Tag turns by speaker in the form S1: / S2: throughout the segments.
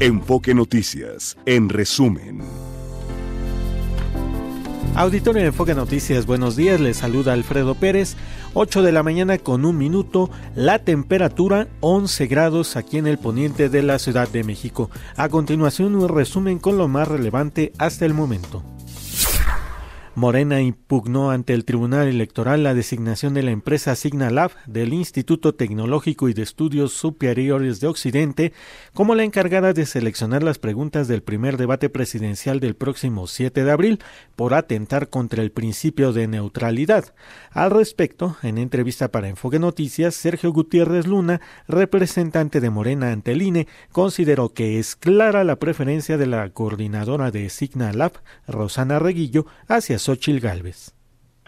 S1: Enfoque Noticias, en resumen.
S2: Auditorio de Enfoque Noticias, buenos días, les saluda Alfredo Pérez. 8 de la mañana con un minuto, la temperatura 11 grados aquí en el poniente de la Ciudad de México. A continuación un resumen con lo más relevante hasta el momento. Morena impugnó ante el Tribunal Electoral la designación de la empresa Signalab del Instituto Tecnológico y de Estudios Superiores de Occidente como la encargada de seleccionar las preguntas del primer debate presidencial del próximo 7 de abril por atentar contra el principio de neutralidad. Al respecto, en entrevista para Enfoque Noticias, Sergio Gutiérrez Luna, representante de Morena ante el INE, consideró que es clara la preferencia de la coordinadora de Signalab, Rosana Reguillo, hacia Xochil Gálvez.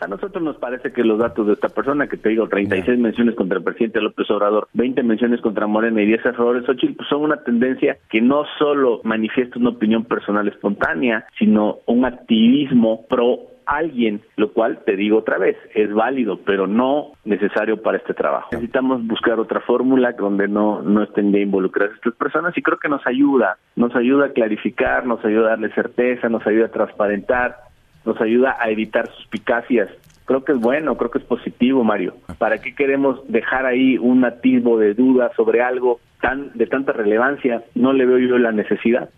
S3: A nosotros nos parece que los datos de esta persona, que te digo, 36 menciones contra el presidente López Obrador, 20 menciones contra Morena y 10 errores, Xochitl, pues son una tendencia que no solo manifiesta una opinión personal espontánea, sino un activismo pro alguien, lo cual te digo otra vez, es válido, pero no necesario para este trabajo. Necesitamos buscar otra fórmula donde no, no estén ya involucradas estas personas y creo que nos ayuda, nos ayuda a clarificar, nos ayuda a darle certeza, nos ayuda a transparentar nos ayuda a evitar suspicacias. Creo que es bueno, creo que es positivo, Mario. ¿Para qué queremos dejar ahí un atisbo de duda sobre algo tan de tanta relevancia? No le veo yo la necesidad.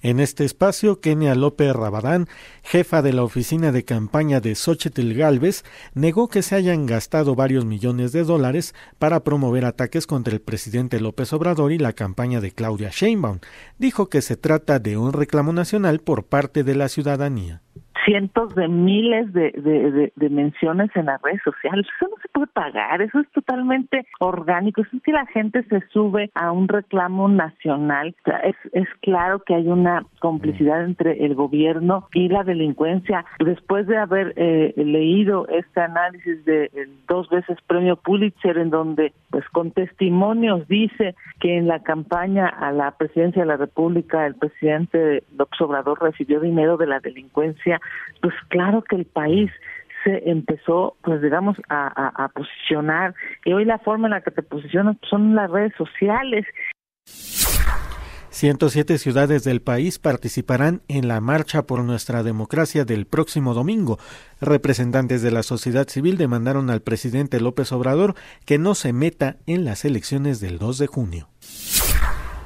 S2: En este espacio, Kenia López Rabadán, jefa de la oficina de campaña de Xochitl Galvez, negó que se hayan gastado varios millones de dólares para promover ataques contra el presidente López Obrador y la campaña de Claudia Sheinbaum. Dijo que se trata de un reclamo nacional por parte de la ciudadanía
S4: cientos de miles de, menciones en las redes sociales. Eso no se puede pagar, eso es totalmente orgánico. Eso es que la gente se sube a un reclamo nacional. es, es claro que hay una complicidad entre el gobierno y la delincuencia. Después de haber eh, leído este análisis de dos veces premio Pulitzer, en donde, pues con testimonios, dice que en la campaña a la presidencia de la República el presidente López Obrador recibió dinero de la delincuencia pues claro que el país se empezó, pues digamos, a, posicionar y hoy la forma en la que te posicionas son las redes sociales.
S2: 107 ciudades del país participarán en la Marcha por nuestra democracia del próximo domingo. Representantes de la sociedad civil demandaron al presidente López Obrador que no se meta en las elecciones del 2 de junio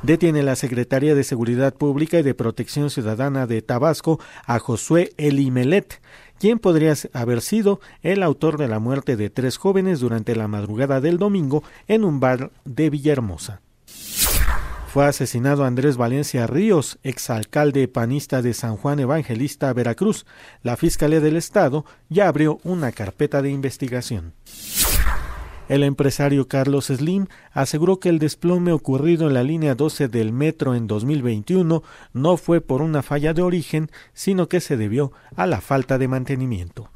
S2: detiene la Secretaría de Seguridad Pública y de Protección Ciudadana de Tabasco a Josué Elimelet, quien podría haber sido el autor de la muerte de tres jóvenes durante la madrugada del domingo en un bar de Villahermosa. Fue asesinado Andrés Valencia Ríos, exalcalde panista de San Juan Evangelista, Veracruz. La Fiscalía del Estado ya abrió una carpeta de investigación. El empresario Carlos Slim aseguró que el desplome ocurrido en la línea 12 del metro en 2021 no fue por una falla de origen, sino que se debió a la falta de mantenimiento.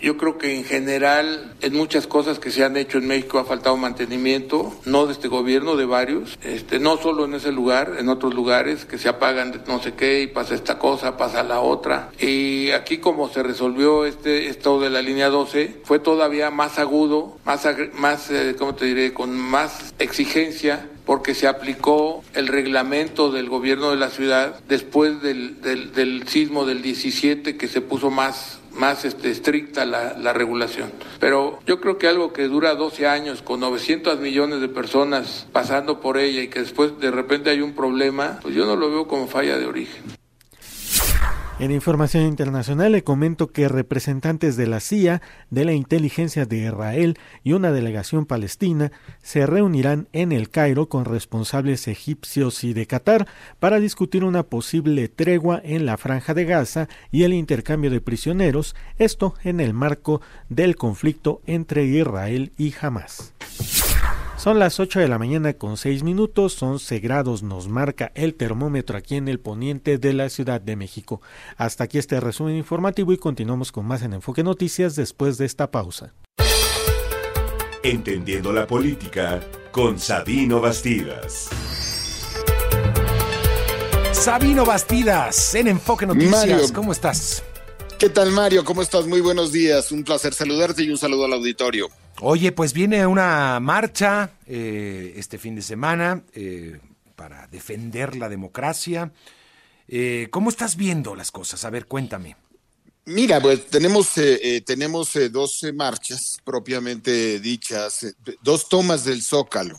S5: Yo creo que en general en muchas cosas que se han hecho en México ha faltado mantenimiento, no de este gobierno, de varios, este, no solo en ese lugar, en otros lugares que se apagan no sé qué y pasa esta cosa, pasa la otra. Y aquí como se resolvió este estado de la línea 12, fue todavía más agudo, más, más eh, ¿cómo te diré?, con más exigencia porque se aplicó el reglamento del gobierno de la ciudad después del, del, del sismo del 17 que se puso más más este, estricta la, la, regulación. Pero yo creo que algo que dura 12 años con 900 millones de personas pasando por ella y que después de repente hay un problema, pues yo no lo veo como falla de origen.
S2: En información internacional le comento que representantes de la CIA, de la inteligencia de Israel y una delegación palestina se reunirán en el Cairo con responsables egipcios y de Qatar para discutir una posible tregua en la franja de Gaza y el intercambio de prisioneros, esto en el marco del conflicto entre Israel y Hamas. Son las 8 de la mañana con 6 minutos, 11 grados nos marca el termómetro aquí en el poniente de la Ciudad de México. Hasta aquí este resumen informativo y continuamos con más en Enfoque Noticias después de esta pausa.
S1: Entendiendo la política con Sabino Bastidas.
S6: Sabino Bastidas en Enfoque Noticias, ¿cómo estás?
S7: ¿Qué tal Mario? ¿Cómo estás? Muy buenos días. Un placer saludarte y un saludo al auditorio.
S6: Oye, pues viene una marcha eh, este fin de semana. Eh, para defender la democracia. Eh, ¿Cómo estás viendo las cosas? A ver, cuéntame.
S7: Mira, pues tenemos, eh, eh, tenemos eh, dos marchas propiamente dichas, dos tomas del Zócalo.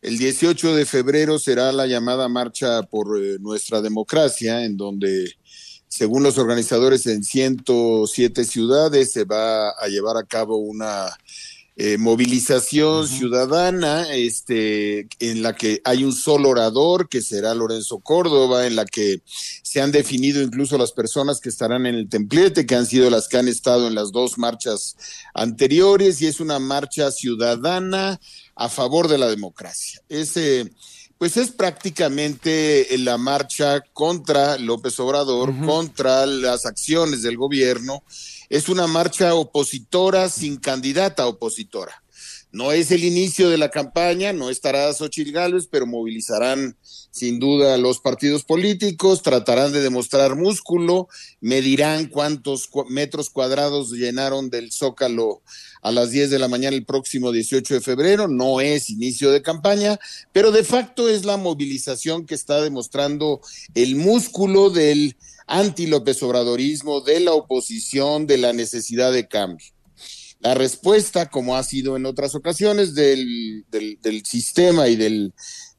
S7: El 18 de febrero será la llamada Marcha por Nuestra Democracia, en donde, según los organizadores, en 107 ciudades se va a llevar a cabo una eh, movilización ciudadana, este, en la que hay un solo orador, que será Lorenzo Córdoba, en la que se han definido incluso las personas que estarán en el templete, que han sido las que han estado en las dos marchas anteriores, y es una marcha ciudadana a favor de la democracia. Ese pues es prácticamente la marcha contra López Obrador, contra las acciones del gobierno. Es una marcha opositora sin candidata opositora. No es el inicio de la campaña, no estará Xochitl Gálvez, pero movilizarán sin duda los partidos políticos, tratarán de demostrar músculo, medirán cuántos metros cuadrados llenaron del Zócalo a las 10 de la mañana el próximo 18 de febrero. No es inicio de campaña, pero de facto es la movilización que está demostrando el músculo del anti-López Obradorismo, de la oposición, de la necesidad de cambio. La respuesta, como ha sido en otras ocasiones, del, del, sistema y del,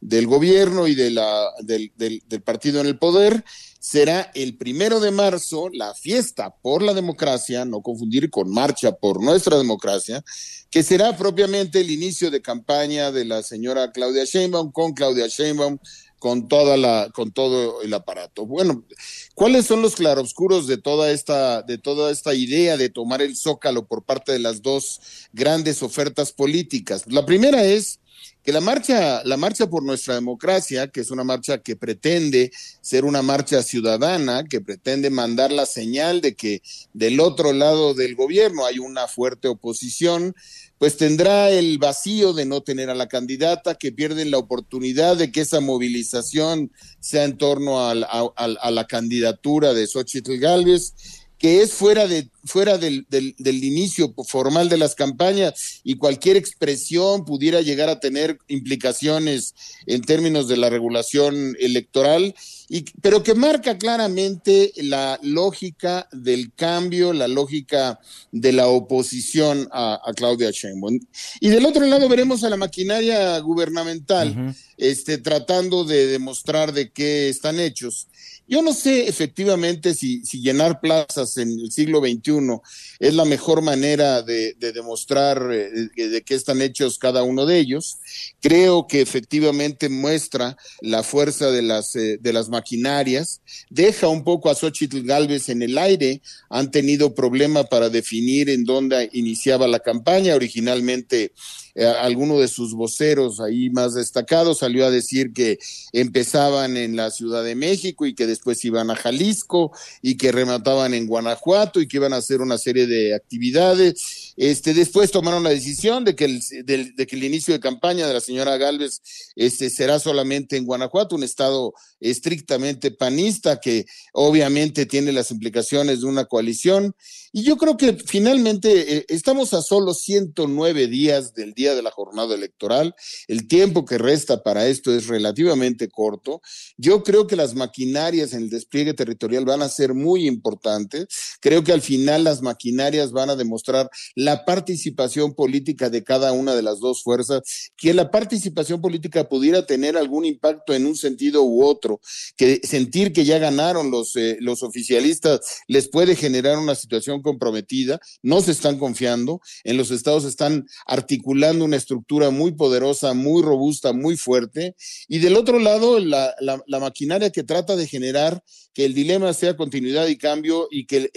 S7: del gobierno y de la, del, del, partido en el poder, será el primero de marzo, la fiesta por la democracia, no confundir con marcha por nuestra democracia, que será propiamente el inicio de campaña de la señora Claudia Sheinbaum con Claudia Sheinbaum con toda la con todo el aparato. Bueno, ¿cuáles son los claroscuros de toda esta de toda esta idea de tomar el Zócalo por parte de las dos grandes ofertas políticas? La primera es que la marcha, la marcha por nuestra democracia, que es una marcha que pretende ser una marcha ciudadana, que pretende mandar la señal de que del otro lado del gobierno hay una fuerte oposición, pues tendrá el vacío de no tener a la candidata, que pierden la oportunidad de que esa movilización sea en torno a, la candidatura de Xochitl Gálvez, que es fuera, de, fuera del, del, del, inicio formal de las campañas y cualquier expresión pudiera llegar a tener implicaciones en términos de la regulación electoral pero que marca claramente la lógica del cambio, la lógica de la oposición a, Claudia Sheinbaum. Y del otro lado veremos a la maquinaria gubernamental este, tratando de demostrar de qué están hechos. Yo no sé efectivamente si, si, llenar plazas en el siglo XXI es la mejor manera de, demostrar eh, de, qué están hechos cada uno de ellos. Creo que efectivamente muestra la fuerza de las, eh, de las maquinarias, deja un poco a Xochitl Galvez en el aire, han tenido problema para definir en dónde iniciaba la campaña. Originalmente eh, alguno de sus voceros ahí más destacados salió a decir que empezaban en la Ciudad de México y que después iban a Jalisco y que remataban en Guanajuato y que iban a hacer una serie de actividades. Este, después tomaron la decisión de que el, de, que el inicio de campaña de la señora Galvez este, será solamente en Guanajuato, un estado estrictamente panista que obviamente tiene las implicaciones de una coalición. Y yo creo que finalmente eh, estamos a solo 109 días del día de la jornada electoral. El tiempo que resta para esto es relativamente corto. Yo creo que las maquinarias en el despliegue territorial van a ser muy importantes. Creo que al final las maquinarias van a demostrar la participación política de cada una de las dos fuerzas, que la participación política pudiera tener algún impacto en un sentido u otro, que sentir que ya ganaron los, eh, los oficialistas les puede generar una situación comprometida, no se están confiando, en los estados están articulando una estructura muy poderosa, muy robusta, muy fuerte. Y del otro lado, la, la, maquinaria que trata de generar que el dilema sea continuidad y cambio y que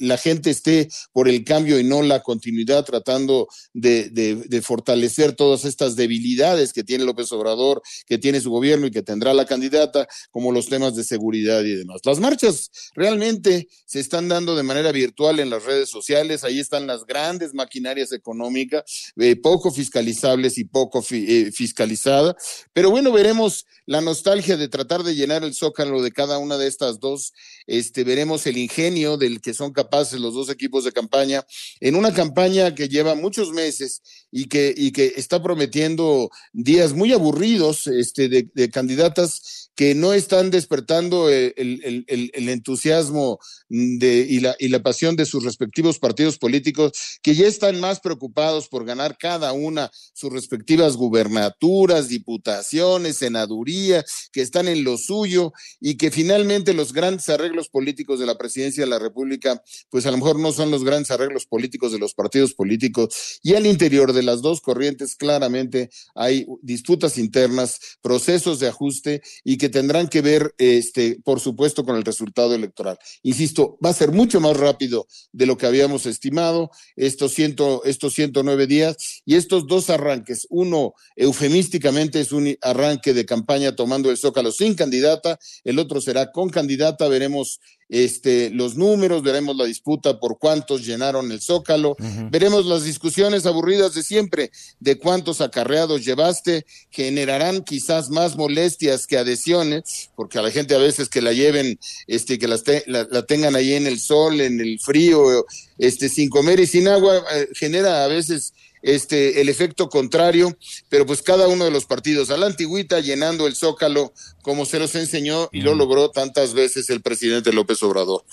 S7: la gente esté por el cambio y no la continuidad, tratando de, fortalecer todas estas debilidades que tiene López Obrador, que tiene su gobierno y que tendrá la candidata, como los temas de seguridad y demás. Las marchas realmente se están dando de manera virtual en las redes sociales, ahí están las grandes maquinarias económicas, eh, poco fiscalizables y poco eh, fiscalizada. Pero bueno, veremos la nostalgia de tratar de llenar el zócalo de cada una de estas dos. Este, veremos el ingenio del que son capaces los dos equipos de campaña en una campaña que lleva muchos meses y que, y que está prometiendo días muy aburridos este, de, de candidatas que no están despertando el, el, entusiasmo y, la, y la pasión de sus respectivos partidos políticos, que ya están más preocupados por ganar cada una sus respectivas gubernaturas, diputaciones, senaduría, que están en lo suyo y que finalmente los grandes arreglos políticos de la presidencia de la República, pues a lo mejor no son los grandes arreglos políticos de los partidos políticos. Y al interior de las dos corrientes claramente hay disputas internas, procesos de ajuste y que tendrán que ver, este, por supuesto, con el resultado electoral. Insisto, va a ser mucho más rápido de lo que habíamos estimado estos, ciento, estos 109 días y estos dos arranques. Uno, eufemísticamente, es un arranque de campaña tomando el Zócalo sin candidata, el otro será con candidata, veremos este, los números, veremos la disputa por cuántos llenaron el zócalo, veremos las discusiones aburridas de siempre de cuántos acarreados llevaste, generarán quizás más molestias que adhesiones, porque a la gente a veces que la lleven, este, que la, la, tengan ahí en el sol, en el frío, este, sin comer y sin agua, eh, genera a veces este, el efecto contrario, pero pues cada uno de los partidos a la antigüita llenando el zócalo como se los enseñó y lo logró tantas veces el presidente López Obrador.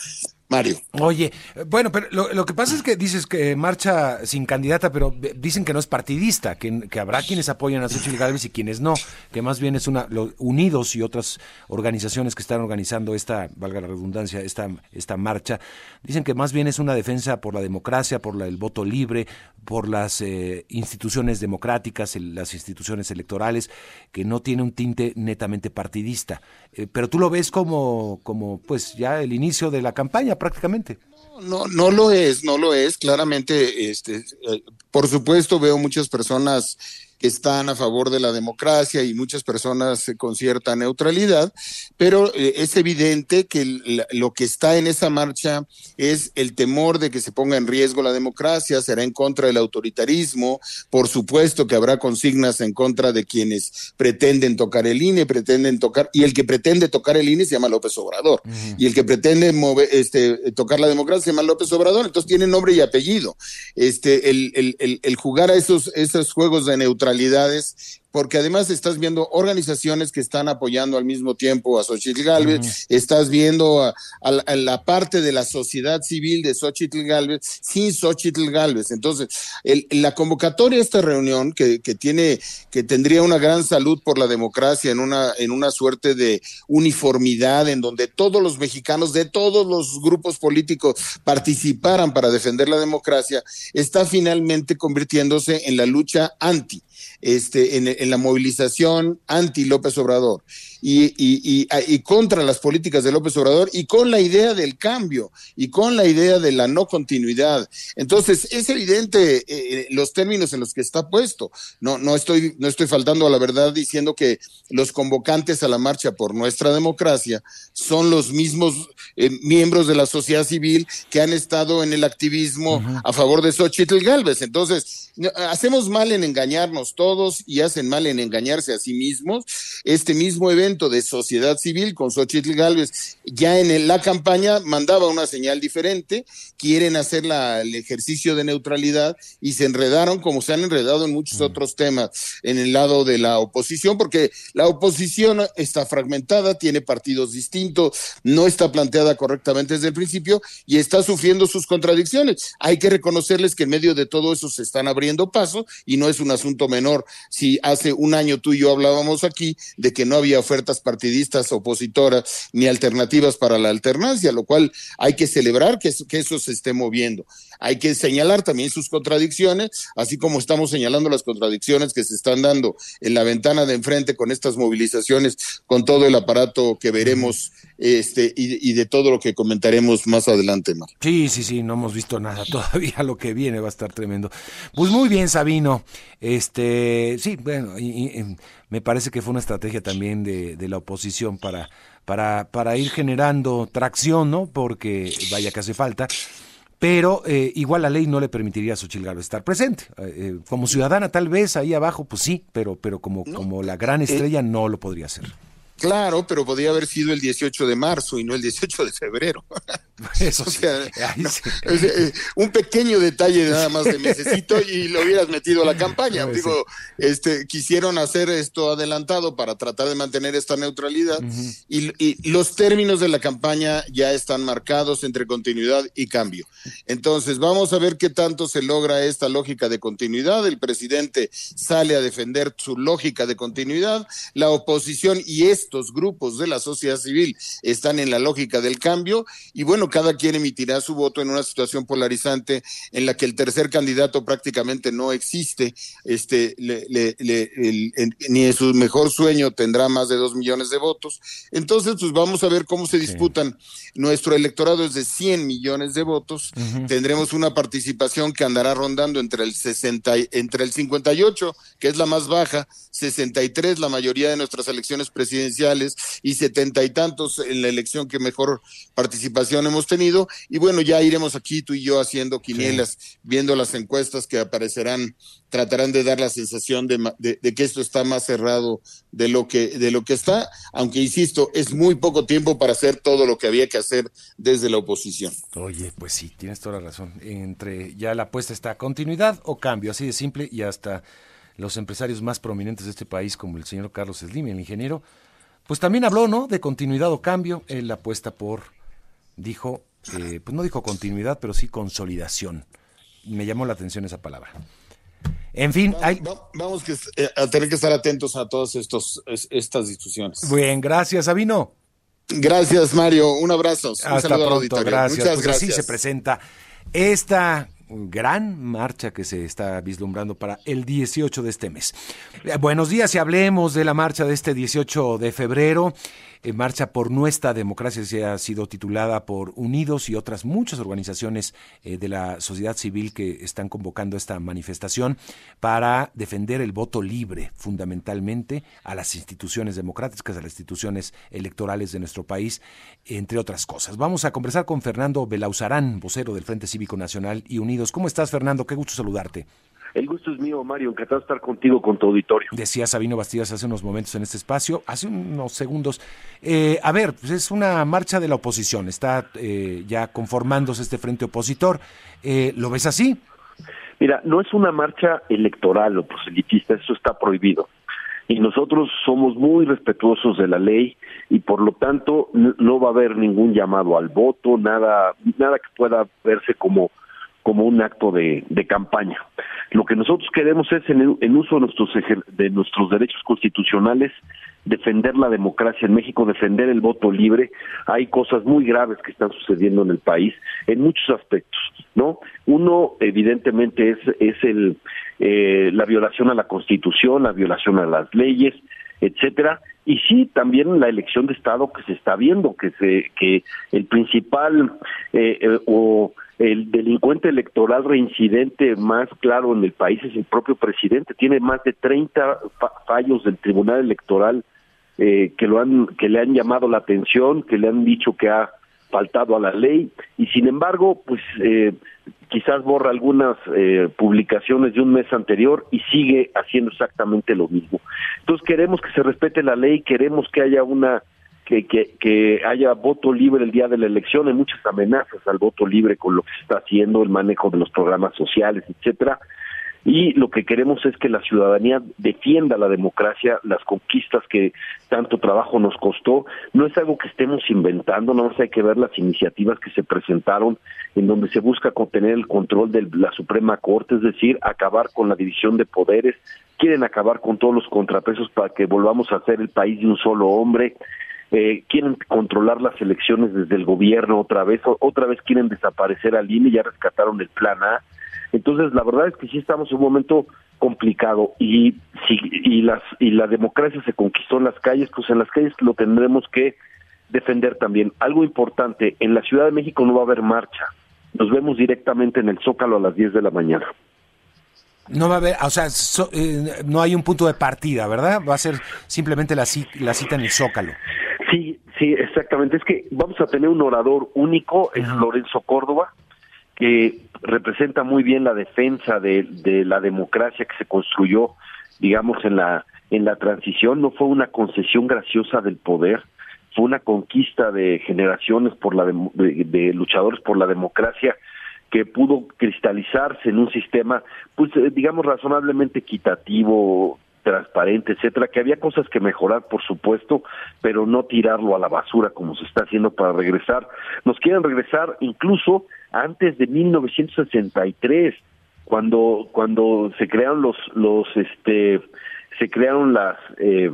S7: Mario.
S6: Oye, bueno, pero lo, que pasa es que dices que marcha sin candidata, pero dicen que no es partidista, que, habrá quienes apoyan a Xochitl Gálvez y quienes no, que más bien es una, Unidos y otras organizaciones que están organizando esta, valga la redundancia, esta, esta marcha, dicen que más bien es una defensa por la democracia, por el voto libre, por las eh, instituciones democráticas, las instituciones electorales, que no tiene un tinte netamente partidista. Eh, pero tú lo ves como, como, pues, ya el inicio de la campaña prácticamente.
S7: No, no lo es, no lo es. Claramente, este, eh, por supuesto, veo muchas personas están a favor de la democracia y muchas personas con cierta neutralidad, pero eh, es evidente que lo que está en esa marcha es el temor de que se ponga en riesgo la democracia, será en contra del autoritarismo, por supuesto que habrá consignas en contra de quienes pretenden tocar el INE, pretenden tocar, y el que pretende tocar el INE se llama López Obrador, y el que pretende mover, este, tocar la democracia se llama López Obrador, entonces tiene nombre y apellido. Este, el, el, el, el jugar a esos, esos juegos de neutralidad porque además estás viendo organizaciones que están apoyando al mismo tiempo a Xochitl Galvez, estás viendo a, la parte de la sociedad civil de Xochitl Galvez sin Xochitl Galvez. Entonces, la convocatoria de esta reunión, que, que, tiene, que tendría una gran salud por la democracia en una, en una suerte de uniformidad, en donde todos los mexicanos de todos los grupos políticos participaran para defender la democracia, está finalmente convirtiéndose en la lucha anti este, en, en la movilización anti López Obrador y, y, y, contra las políticas de López Obrador y con la idea del cambio y con la idea de la no continuidad. Entonces, es evidente eh, eh, los términos en los que está puesto. No, no, estoy, no estoy faltando a la verdad diciendo que los convocantes a la marcha por nuestra democracia son los mismos eh, miembros de la sociedad civil que han estado en el activismo a favor de Xochitl Galvez. Entonces, hacemos mal en engañarnos todos y hacen mal en engañarse a sí mismos. Este mismo evento de sociedad civil con Xochitl Galvez ya en la campaña mandaba una señal diferente, quieren hacer el ejercicio de neutralidad y se enredaron como se han enredado en muchos mm. otros temas en el lado de la oposición, porque la oposición está fragmentada, tiene partidos distintos, no está planteada correctamente desde el principio y está sufriendo sus contradicciones. Hay que reconocerles que en medio de todo eso se están abriendo paso y no es un asunto menor. Si hace un año tú y yo hablábamos aquí de que no había oferta partidistas opositoras ni alternativas para la alternancia, lo cual hay que celebrar que, que eso se esté moviendo. Hay que señalar también sus contradicciones, así como estamos señalando las contradicciones que se están dando en la ventana de enfrente con estas movilizaciones, con todo el aparato que veremos este y, de todo lo que comentaremos más adelante. Mar.
S6: Sí, sí, sí, no hemos visto nada todavía, lo que viene va a estar tremendo. Pues muy bien, Sabino. Este, sí, bueno, y, me parece que fue una estrategia también de, de la oposición para, para, para ir generando tracción, ¿no? Porque vaya que hace falta pero eh, igual la ley no le permitiría a Xochitl Gálvez estar presente. Eh, eh, como ciudadana tal vez ahí abajo, pues sí, pero, pero como, como la gran estrella no lo podría hacer.
S7: Claro, pero podría haber sido el 18 de marzo y no el 18 de febrero.
S6: Eso sí.
S7: Eh, un pequeño detalle nada más de necesito y lo hubieras metido a la campaña. Digo, este, quisieron hacer esto adelantado para tratar de mantener esta neutralidad y, y, los términos de la campaña ya están marcados entre continuidad y cambio. Entonces, vamos a ver qué tanto se logra esta lógica de continuidad. El presidente sale a defender su lógica de continuidad, la oposición y estos grupos de la sociedad civil están en la lógica del cambio y bueno, cada quien emitirá su voto en una situación polarizante en la que el tercer candidato prácticamente no existe, este, ni en su mejor sueño tendrá más de dos millones de votos. Entonces, pues vamos a ver cómo se disputan. Nuestro electorado es de 100 millones de votos. Tendremos una participación que andará rondando entre el 60, entre el 58, que es la más baja, 63 la mayoría de nuestras elecciones presidenciales y setenta y tantos en la elección que mejor participación hemos tenido. Y bueno, ya iremos aquí tú y yo haciendo quinielas, viendo las encuestas que aparecerán, tratarán de dar la sensación de, que esto está más cerrado de lo que de lo que está, aunque insisto, es muy poco tiempo para hacer todo lo que había que hacer desde la oposición.
S6: Oye, pues sí, tienes toda la razón. Entre ya la apuesta está continuidad o cambio, así de simple y hasta los empresarios más prominentes de este país, como el señor Carlos Slim, el ingeniero, pues también habló, ¿no? De continuidad o cambio. Él apuesta por dijo, eh, pues no dijo continuidad, pero sí consolidación. Me llamó la atención esa palabra. En fin, hay...
S7: vamos eh, a tener que estar atentos a todas estos, estas discusiones.
S6: Bien, gracias, Sabino.
S7: Gracias, Mario. Un abrazo.
S6: Hasta pronto, gracias. Muchas pues gracias. Así se presenta esta gran marcha que se está vislumbrando para el 18 de este mes. Eh, buenos días y hablemos de la marcha de este 18 de febrero. En Marcha por Nuestra Democracia se ha sido titulada por Unidos y otras muchas organizaciones eh, de la sociedad civil que están convocando esta manifestación para defender el voto libre, fundamentalmente a las instituciones democráticas, a las instituciones electorales de nuestro país, entre otras cosas. Vamos a conversar con Fernando Belauzarán, vocero del Frente Cívico Nacional y Unidos. ¿Cómo estás, Fernando? Qué gusto saludarte.
S8: El gusto es mío, Mario. Encantado de estar contigo, con tu auditorio.
S6: Decía Sabino Bastidas hace unos momentos en este espacio, hace unos segundos. Eh, a ver, pues es una marcha de la oposición. Está eh, ya conformándose este frente opositor. Eh, ¿Lo ves así?
S8: Mira, no es una marcha electoral o proselitista, eso está prohibido. Y nosotros somos muy respetuosos de la ley y por lo tanto no va a haber ningún llamado al voto, nada, nada que pueda verse como como un acto de, campaña. Lo que nosotros queremos es, en, uso de nuestros, de nuestros derechos constitucionales, defender la democracia en México, defender el voto libre. Hay cosas muy graves que están sucediendo en el país en muchos aspectos, ¿no? Uno, evidentemente, es, es el, eh, la violación a la Constitución, la violación a las leyes, etcétera, y sí también la elección de estado que se está viendo que se que el principal eh, eh, o el delincuente electoral reincidente más claro en el país es el propio presidente. Tiene más de 30 fallos del Tribunal Electoral eh, que lo han que le han llamado la atención, que le han dicho que ha faltado a la ley y sin embargo, pues eh, quizás borra algunas eh, publicaciones de un mes anterior y sigue haciendo exactamente lo mismo. Entonces queremos que se respete la ley, queremos que haya una que, que, que haya voto libre el día de la elección, hay muchas amenazas al voto libre con lo que se está haciendo, el manejo de los programas sociales, etcétera. Y lo que queremos es que la ciudadanía defienda la democracia, las conquistas que tanto trabajo nos costó. No es algo que estemos inventando, no hay que ver las iniciativas que se presentaron en donde se busca contener el control de la Suprema Corte, es decir, acabar con la división de poderes, quieren acabar con todos los contrapesos para que volvamos a ser el país de un solo hombre, eh, quieren controlar las elecciones desde el gobierno otra vez, otra vez quieren desaparecer al INE, ya rescataron el plan A. Entonces, la verdad es que sí estamos en un momento complicado y si y las y la democracia se conquistó en las calles, pues en las calles lo tendremos que defender también. Algo importante, en la Ciudad de México no va a haber marcha. Nos vemos directamente en el Zócalo a las 10 de la mañana.
S6: No va a haber, o sea, eh, no hay un punto de partida, ¿verdad? Va a ser simplemente la, la cita en el Zócalo.
S8: Sí, exactamente. Es que vamos a tener un orador único, es Lorenzo Córdoba, que representa muy bien la defensa de, de la democracia que se construyó, digamos, en la en la transición. No fue una concesión graciosa del poder, fue una conquista de generaciones por la de, luchadores por la democracia que pudo cristalizarse en un sistema, pues eh, digamos razonablemente equitativo, transparente, etcétera, que había cosas que mejorar, por supuesto, pero no tirarlo a la basura como se está haciendo para regresar. Nos quieren regresar incluso antes de 1963, cuando cuando se crearon los los este se crearon las eh,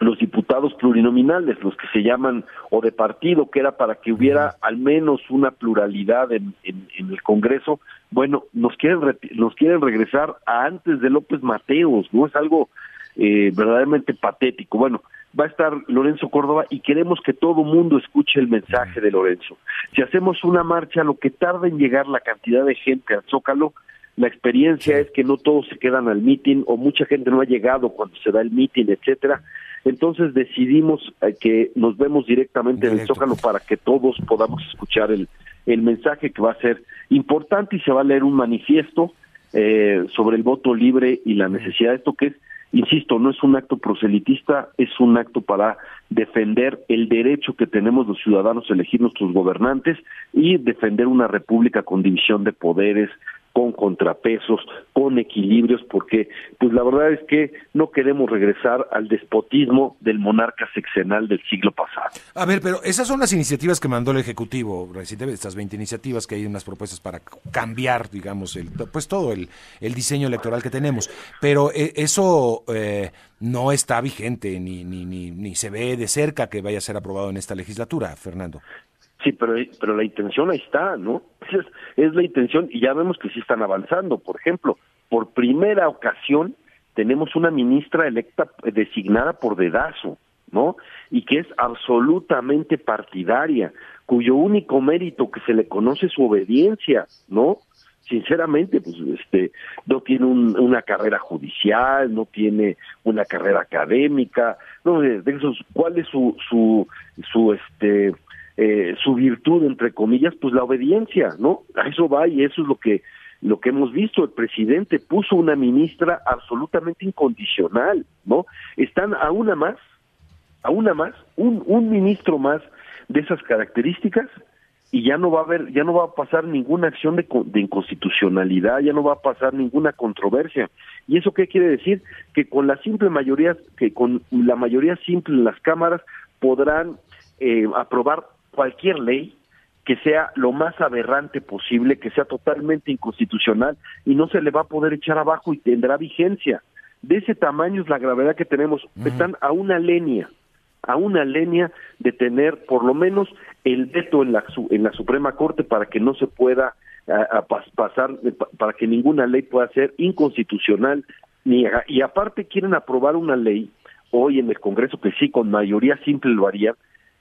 S8: los diputados plurinominales, los que se llaman o de partido, que era para que hubiera al menos una pluralidad en, en, el Congreso. Bueno, nos quieren nos quieren regresar a antes de López Mateos, no es algo eh, verdaderamente patético. Bueno, va a estar Lorenzo Córdoba y queremos que todo mundo escuche el mensaje de Lorenzo. Si hacemos una marcha, lo que tarda en llegar la cantidad de gente al Zócalo, la experiencia es que no todos se quedan al meeting o mucha gente no ha llegado cuando se da el meeting, etcétera. Entonces decidimos eh, que nos vemos directamente en el Zócalo para que todos podamos escuchar el, el mensaje que va a ser importante y se va a leer un manifiesto eh, sobre el voto libre y la necesidad de esto que es, insisto, no es un acto proselitista, es un acto para defender el derecho que tenemos los ciudadanos a elegir nuestros gobernantes y defender una república con división de poderes, con contrapesos, con equilibrios, porque pues la verdad es que no queremos regresar al despotismo del monarca sexenal del siglo pasado.
S6: A ver, pero esas son las iniciativas que mandó el Ejecutivo estas 20 iniciativas que hay unas propuestas para cambiar, digamos, el, pues todo el, el diseño electoral que tenemos, pero eh, eso eh, no está vigente ni, ni, ni, ni se ve de cerca que vaya a ser aprobado en esta legislatura, Fernando.
S8: Sí, pero, pero la intención ahí está, ¿no? Es, es la intención y ya vemos que sí están avanzando. Por ejemplo, por primera ocasión tenemos una ministra electa designada por dedazo, ¿no? Y que es absolutamente partidaria, cuyo único mérito que se le conoce es su obediencia, ¿no? Sinceramente, pues este no tiene una carrera judicial, no tiene una carrera académica, no, de, esos, ¿cuál es su su su este eh, su virtud entre comillas pues la obediencia no a eso va y eso es lo que lo que hemos visto. El presidente puso una ministra absolutamente incondicional no están a una más a una más un un ministro más de esas características y ya no va a haber ya no va a pasar ninguna acción de, de inconstitucionalidad ya no va a pasar ninguna controversia. Y eso qué quiere decir que con la simple mayoría que con la mayoría simple en las cámaras podrán eh, aprobar cualquier ley que sea lo más aberrante posible, que sea totalmente inconstitucional y no se le va a poder echar abajo y tendrá vigencia. De ese tamaño es la gravedad que tenemos. Están a una línea, a una línea de tener por lo menos el veto en la, en la Suprema Corte para que no se pueda pasar, para que ninguna ley pueda ser inconstitucional. Ni, y aparte quieren aprobar una ley hoy en el Congreso que sí, con mayoría simple lo haría,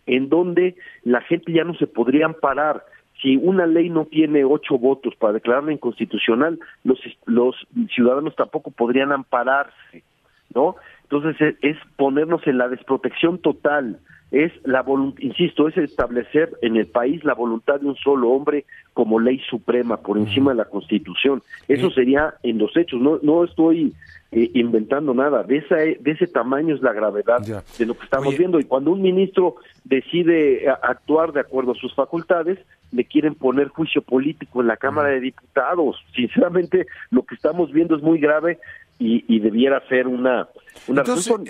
S8: en donde la gente ya no se podría amparar. Si una ley no tiene ocho votos para declararla inconstitucional, los, los ciudadanos tampoco podrían ampararse, ¿no? Entonces es, ponernos en la desprotección total, es la insisto, es establecer en el país la voluntad de un solo hombre como ley suprema por encima de la Constitución. Eso sería en los hechos, no, no estoy eh, inventando nada. De, esa, de ese tamaño es la gravedad de lo que estamos viendo. Y cuando un ministro decide eh, actuar de acuerdo a sus facultades, le quieren poner juicio político en la Cámara de Diputados. Sinceramente, lo que estamos viendo es muy grave y, y debiera ser una, una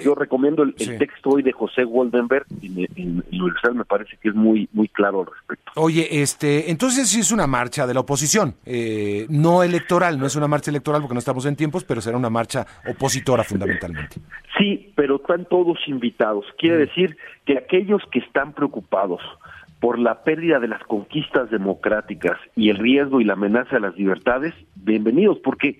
S8: Yo recomiendo el, texto hoy de José Goldenberg en, en, Universal, me parece que es muy muy claro al respecto.
S6: Oye, este, entonces sí es una marcha de la oposición, eh, no electoral, no es una marcha electoral porque no estamos en tiempos, pero será una marcha opositora fundamentalmente.
S8: Sí, pero están todos invitados. Quiere decir que aquellos que están preocupados por la pérdida de las conquistas democráticas y el riesgo y la amenaza de las libertades, bienvenidos, porque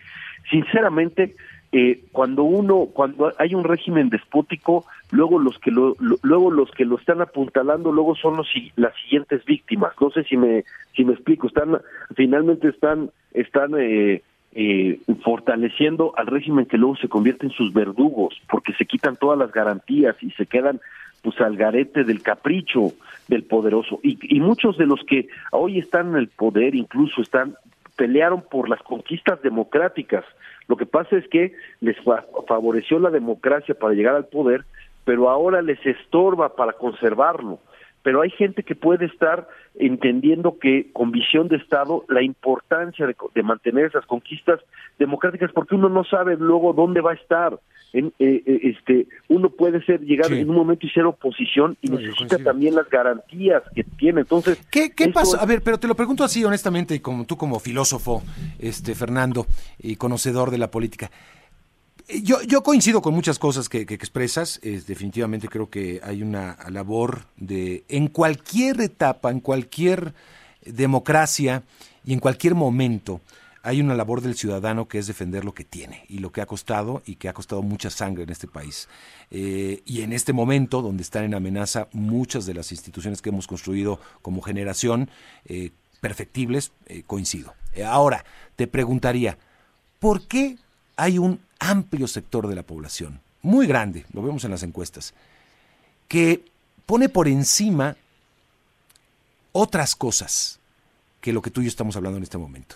S8: sinceramente eh, cuando uno cuando hay un régimen despótico luego los que lo, luego los que lo están apuntalando luego son los las siguientes víctimas no sé si me si me explico están finalmente están están eh, eh, fortaleciendo al régimen que luego se convierte en sus verdugos porque se quitan todas las garantías y se quedan pues al garete del capricho del poderoso y, y muchos de los que hoy están en el poder incluso están pelearon por las conquistas democráticas. Lo que pasa es que les favoreció la democracia para llegar al poder, pero ahora les estorba para conservarlo pero hay gente que puede estar entendiendo que con visión de Estado la importancia de, mantener esas conquistas democráticas porque uno no sabe luego dónde va a estar. En, eh, eh, este uno puede ser llegar en un momento y ser oposición y necesita también las garantías que tiene. Entonces
S6: qué, qué pasó a ver pero te lo pregunto así honestamente y como tú como filósofo este Fernando y conocedor de la política yo, yo coincido con muchas cosas que, expresas. Es, definitivamente creo que hay una labor de, en cualquier etapa, en cualquier democracia y en cualquier momento, hay una labor del ciudadano que es defender lo que tiene y lo que ha costado y que ha costado mucha sangre en este país. Eh, y en este momento, donde están en amenaza muchas de las instituciones que hemos construido como generación, eh, perfectibles, eh, coincido. ahora, te preguntaría, ¿por qué hay un amplio sector de la población, muy grande, lo vemos en las encuestas, que pone por encima otras cosas que lo que tú y yo estamos hablando en este momento.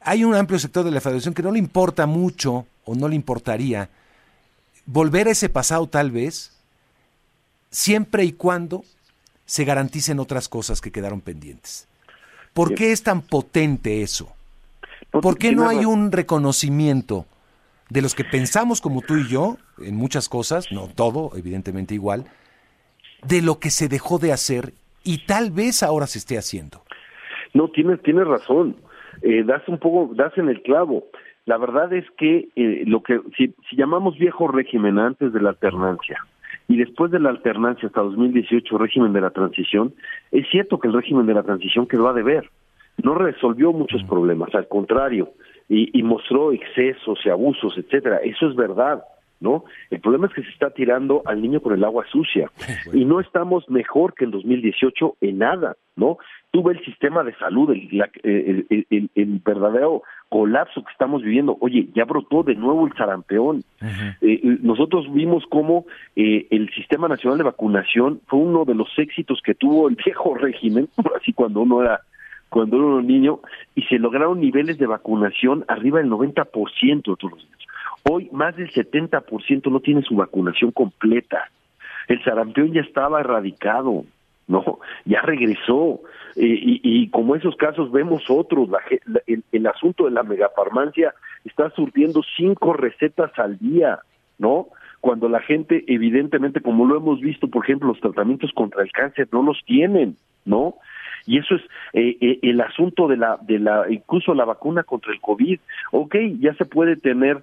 S6: Hay un amplio sector de la federación que no le importa mucho o no le importaría volver a ese pasado tal vez, siempre y cuando se garanticen otras cosas que quedaron pendientes. ¿Por qué es tan potente eso? ¿Por qué no hay un reconocimiento de los que pensamos como tú y yo, en muchas cosas, no todo, evidentemente igual, de lo que se dejó de hacer y tal vez ahora se esté haciendo.
S8: No, tienes, tienes razón. Eh, das un poco, das en el clavo. La verdad es que eh, lo que, si, si llamamos viejo régimen antes de la alternancia, y después de la alternancia hasta 2018, régimen de la transición, es cierto que el régimen de la transición quedó a deber. No resolvió muchos problemas, al contrario, y, mostró excesos y abusos, etcétera. Eso es verdad. ¿no? El problema es que se está tirando al niño con el agua sucia y no estamos mejor que en 2018 en nada, ¿no? Tuve el sistema de salud, el, el, verdadero colapso que estamos viviendo. Oye, ya brotó de nuevo el sarampeón. Eh, nosotros vimos cómo eh, el Sistema Nacional de Vacunación fue uno de los éxitos que tuvo el viejo régimen, así cuando uno era cuando era niño, y se lograron niveles de vacunación arriba del 90% de todos los niños. Hoy más del 70% no tiene su vacunación completa. El sarampión ya estaba erradicado, ¿no? Ya regresó. y, y, como esos casos vemos otros, la, el, el, asunto de la megafarmacia está surtiendo cinco recetas al día, ¿no? Cuando la gente, evidentemente, como lo hemos visto, por ejemplo, los tratamientos contra el cáncer no los tienen, ¿no? y eso es eh, eh, el asunto de la de la incluso la vacuna contra el covid. Ok ya se puede tener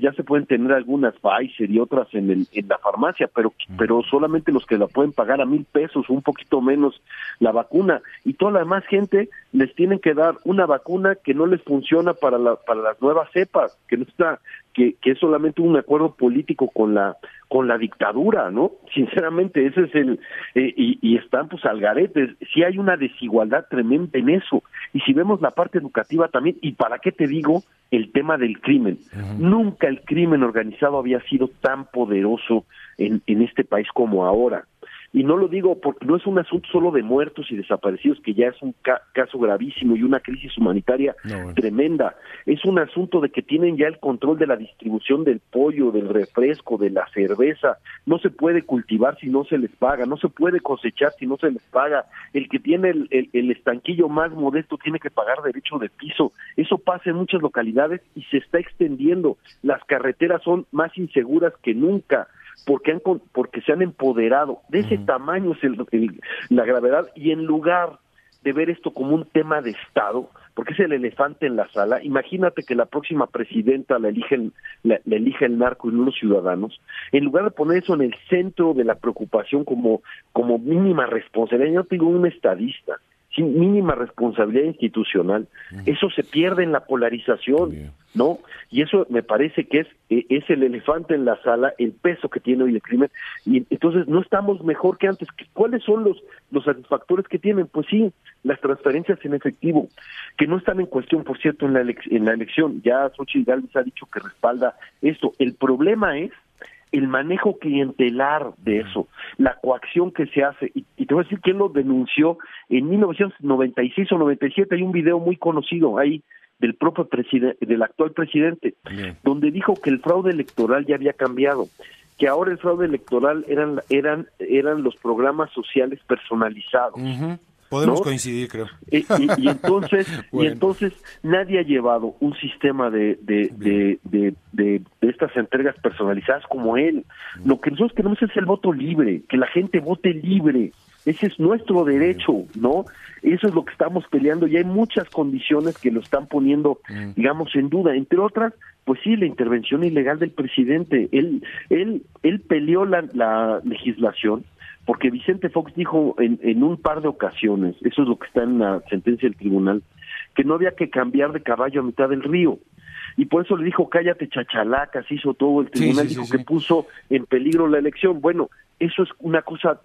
S8: ya se pueden tener algunas Pfizer y otras en el en la farmacia pero pero solamente los que la pueden pagar a mil pesos un poquito menos la vacuna. Y toda la demás gente les tienen que dar una vacuna que no les funciona para la para las nuevas cepas que no está que, que es solamente un acuerdo político con la con la dictadura, ¿no? Sinceramente, ese es el eh, y, y, están pues al garete. Sí hay una desigualdad tremenda en eso. Y si vemos la parte educativa también, y para qué te digo el tema del crimen. Nunca el crimen organizado había sido tan poderoso en, en este país como ahora y no lo digo porque no es un asunto solo de muertos y desaparecidos, que ya es un caso gravísimo y una crisis humanitaria tremenda, es un asunto de que tienen ya el control de la distribución del pollo, del refresco, de la cerveza, no se puede cultivar si no se les paga, no se puede cosechar si no se les paga, el que tiene el, el estanquillo más modesto tiene que pagar derecho de piso, eso pasa en muchas localidades y se está extendiendo, las carreteras son más inseguras que nunca, porque han porque se han empoderado. De ese tamaño es el, la gravedad y en lugar de ver esto como un tema de estado porque es el elefante en la sala imagínate que la próxima presidenta la elige la, elige el narco y no los ciudadanos en lugar de poner eso en el centro de la preocupación como como mínima responsabilidad yo tengo un estadista sin mínima responsabilidad institucional, eso se pierde en la polarización, ¿no? Y eso me parece que es, e, es el elefante en la sala, el peso que tiene hoy el crimen, y entonces no estamos mejor que antes. ¿Cuáles son los, los satisfactores que tienen? Pues sí, las transferencias en efectivo, que no están en cuestión, por cierto, en la, en la elección. Ya Xochitl Gálvez ha dicho que respalda esto. El problema es el manejo clientelar de eso. la coacción que se hace. Y, y te voy a decir quién lo denunció en 1996 o 97. Hay un video muy conocido ahí del propio presidente, del actual presidente, donde dijo que el fraude electoral ya había cambiado, que ahora el fraude electoral eran eran eran los programas sociales personalizados.
S6: Podemos coincidir, creo.
S8: Y, y, entonces, y entonces nadie ha llevado un sistema de de, de, de, de, estas entregas personalizadas como él. Lo que nosotros queremos es el voto libre, que la gente vote libre. Ese es nuestro derecho, ¿no? Eso es lo que estamos peleando y hay muchas condiciones que lo están poniendo, digamos, en duda. Entre otras, pues sí, la intervención ilegal del presidente. Él, él, él peleó la, la legislación porque Vicente Fox dijo en, en un par de ocasiones, eso es lo que está en la sentencia del tribunal, que no había que cambiar de caballo a mitad del río y por eso le dijo cállate chachalacas, hizo todo el tribunal, dijo que puso en peligro la elección. Bueno, eso es una cosa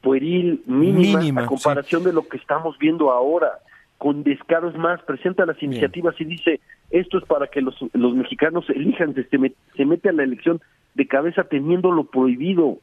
S8: pueril, mínima, a comparación de lo que estamos viendo ahora. Con descaro es más, presenta las iniciativas y dice, esto es para que los, los mexicanos elijan, se, se mete a la elección de cabeza teniendo lo prohibido.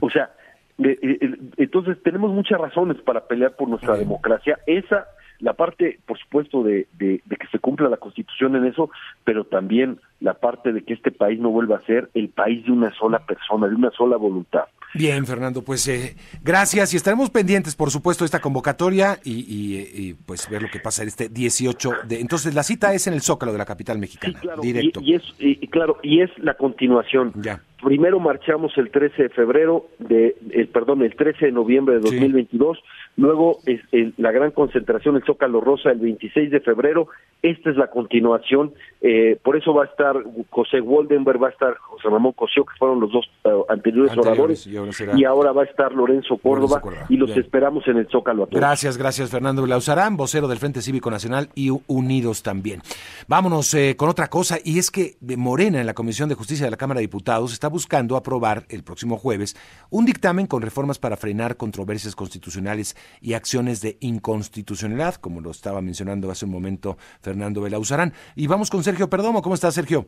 S8: O sea, entonces tenemos muchas razones para pelear por nuestra democracia. Esa, la parte, por supuesto, de, de, de, que se cumpla la Constitución en eso, pero también la parte de que este país no vuelva a ser el país de una sola persona, de una sola voluntad.
S6: Bien, Fernando, pues eh, gracias y estaremos pendientes, por supuesto, de esta convocatoria y, y, pues ver lo que pasa este 18 de... Entonces, la cita es en el Zócalo de la capital mexicana,
S8: sí, claro,
S6: directo.
S8: Y, es, y, claro, y es la continuación.
S6: Ya.
S8: Primero marchamos el 13 de febrero, de, el, perdón, el 13 de noviembre de 2022, sí. luego es el, la gran concentración, el Zócalo Rosa, el 26 de febrero, esta es la continuación, eh, por eso va a estar José Woldenberg, va a estar José Ramón Cosío, que fueron los dos uh, anteriores, anteriores, oradores,
S6: y ahora,
S8: y ahora, va a estar Lorenzo Córdoba,
S6: Lorenzo Córdoba.
S8: y los
S6: Bien.
S8: esperamos en el Zócalo a todos.
S6: Gracias, gracias Fernando Blauzarán, vocero del Frente Cívico Nacional y Unidos también. Vámonos eh, con otra cosa, y es que Morena en la Comisión de Justicia de la Cámara de Diputados está buscando aprobar el próximo jueves un dictamen con reformas para frenar controversias constitucionales y acciones de inconstitucionalidad, como lo estaba mencionando hace un momento Fernando Belauzarán. Y vamos con Sergio Perdomo. ¿Cómo estás, Sergio?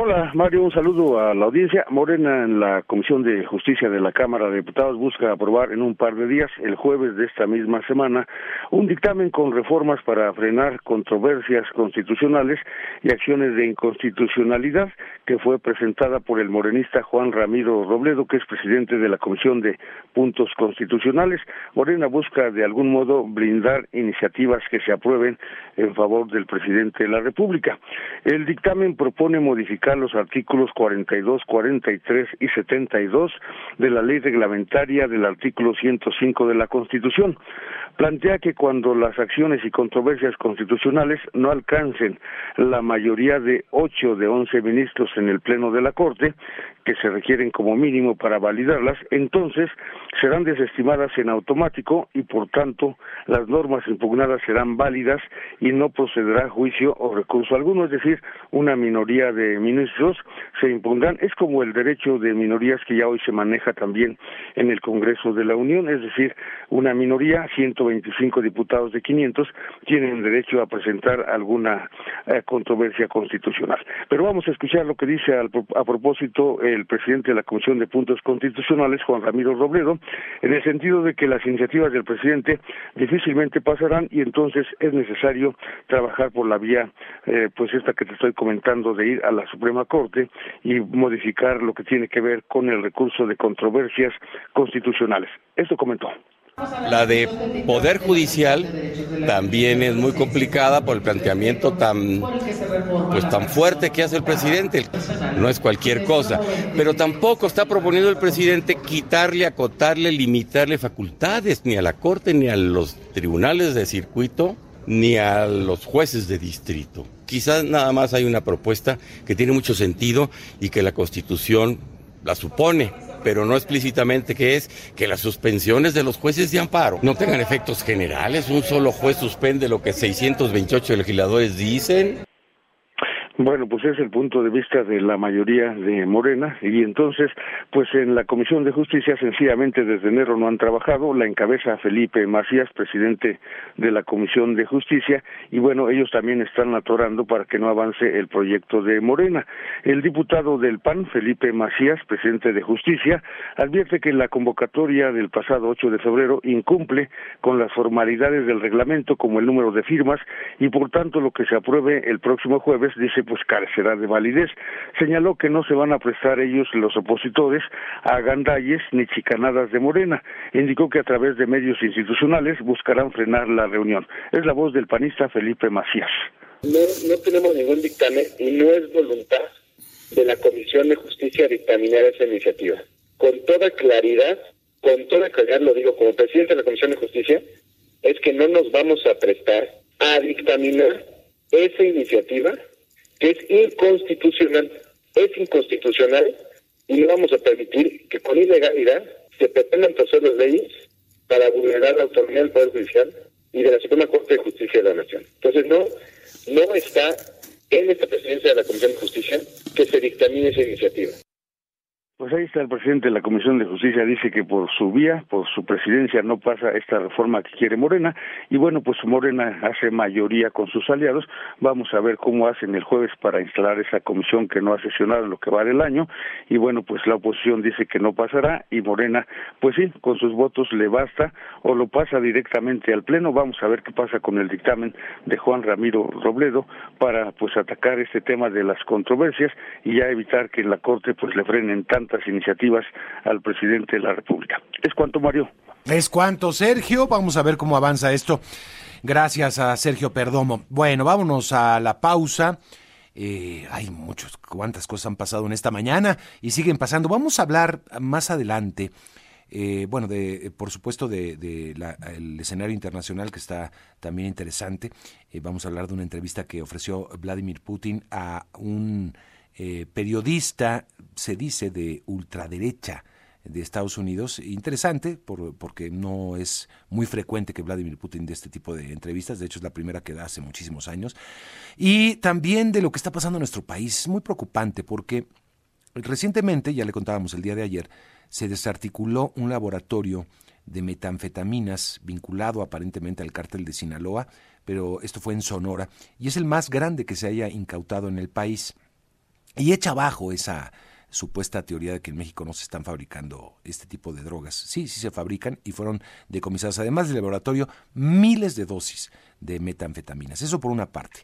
S9: Hola, Mario. Un saludo a la audiencia. Morena en la Comisión de Justicia de la Cámara de Diputados busca aprobar en un par de días, el jueves de esta misma semana, un dictamen con reformas para frenar controversias constitucionales y acciones de inconstitucionalidad que fue presentada por el morenista Juan Ramiro Robledo, que es presidente de la Comisión de Puntos Constitucionales. Morena busca de algún modo brindar iniciativas que se aprueben en favor del presidente de la República. El dictamen propone modificar los artículos 42, 43 y 72 de la ley reglamentaria del artículo 105 de la Constitución. Plantea que cuando las acciones y controversias constitucionales no alcancen la mayoría de ocho de once ministros en el Pleno de la Corte, que se requieren como mínimo para validarlas, entonces serán desestimadas en automático y por tanto las normas impugnadas serán válidas y no procederá juicio o recurso alguno, es decir, una minoría de ministros se impondrán. Es como el derecho de minorías que ya hoy se maneja también en el Congreso de la Unión, es decir, una minoría, 125 diputados de 500, tienen derecho a presentar alguna eh, controversia constitucional. Pero vamos a escuchar lo que dice al, a propósito el presidente de la Comisión de Puntos Constitucionales, Juan Ramiro Robledo, en el sentido de que las iniciativas del presidente difícilmente pasarán y entonces es necesario trabajar por la vía, eh, pues esta que te estoy comentando, de ir a la Suprema Corte y modificar lo que tiene que ver con el recurso de controversias constitucionales. Esto comentó.
S10: La de Poder Judicial también es muy complicada por el planteamiento tan, pues, tan fuerte que hace el presidente. No es cualquier cosa. Pero tampoco está proponiendo el presidente quitarle, acotarle, limitarle facultades ni a la Corte, ni a los tribunales de circuito, ni a los jueces de distrito. Quizás nada más hay una propuesta que tiene mucho sentido y que la Constitución la supone, pero no explícitamente que es que las suspensiones de los jueces de amparo no tengan efectos generales. Un solo juez suspende lo que 628 legisladores dicen.
S9: Bueno, pues es el punto de vista de la mayoría de Morena y entonces, pues en la Comisión de Justicia sencillamente desde enero no han trabajado, la encabeza Felipe Macías, presidente de la Comisión de Justicia, y bueno, ellos también están atorando para que no avance el proyecto de Morena. El diputado del PAN, Felipe Macías, presidente de Justicia, advierte que la convocatoria del pasado 8 de febrero incumple con las formalidades del reglamento como el número de firmas y por tanto lo que se apruebe el próximo jueves dice pues carecerá de validez. Señaló que no se van a prestar ellos, los opositores, a gandalles ni chicanadas de Morena. Indicó que a través de medios institucionales buscarán frenar la reunión. Es la voz del panista Felipe Macías.
S11: No, no tenemos ningún dictamen y no es voluntad de la Comisión de Justicia dictaminar esa iniciativa. Con toda claridad, con toda claridad lo digo como presidente de la Comisión de Justicia, es que no nos vamos a prestar a dictaminar esa iniciativa que es inconstitucional. Es inconstitucional y no vamos a permitir que con ilegalidad se pretendan pasar las leyes para vulnerar la autonomía del Poder Judicial y de la Suprema Corte de Justicia de la Nación. Entonces no, no está en esta presidencia de la Comisión de Justicia que se dictamine esa iniciativa.
S9: Pues ahí está el presidente de la Comisión de Justicia, dice que por su vía, por su presidencia no pasa esta reforma que quiere Morena y bueno, pues Morena hace mayoría con sus aliados. Vamos a ver cómo hacen el jueves para instalar esa comisión que no ha sesionado lo que va del año y bueno, pues la oposición dice que no pasará y Morena, pues sí, con sus votos le basta o lo pasa directamente al Pleno. Vamos a ver qué pasa con el dictamen de Juan Ramiro Robledo para pues atacar este tema de las controversias y ya evitar que en la Corte pues le frenen tanto iniciativas al presidente de la República. Es cuanto, Mario.
S6: Es cuanto, Sergio. Vamos a ver cómo avanza esto. Gracias a Sergio Perdomo. Bueno, vámonos a la pausa. Eh, hay muchos, cuántas cosas han pasado en esta mañana y siguen pasando. Vamos a hablar más adelante, eh, bueno, de, por supuesto, del de, el escenario internacional que está también interesante. Eh, vamos a hablar de una entrevista que ofreció Vladimir Putin a un eh, periodista, se dice, de ultraderecha de Estados Unidos. Interesante, porque no es muy frecuente que Vladimir Putin dé este tipo de entrevistas. De hecho, es la primera que da hace muchísimos años. Y también de lo que está pasando en nuestro país. Muy preocupante porque recientemente, ya le contábamos el día de ayer, se desarticuló un laboratorio de metanfetaminas vinculado aparentemente al cártel de Sinaloa, pero esto fue en Sonora, y es el más grande que se haya incautado en el país. Y echa abajo esa supuesta teoría de que en México no se están fabricando este tipo de drogas. Sí, sí se fabrican y fueron decomisadas, además del laboratorio, miles de dosis de metanfetaminas. Eso por una parte.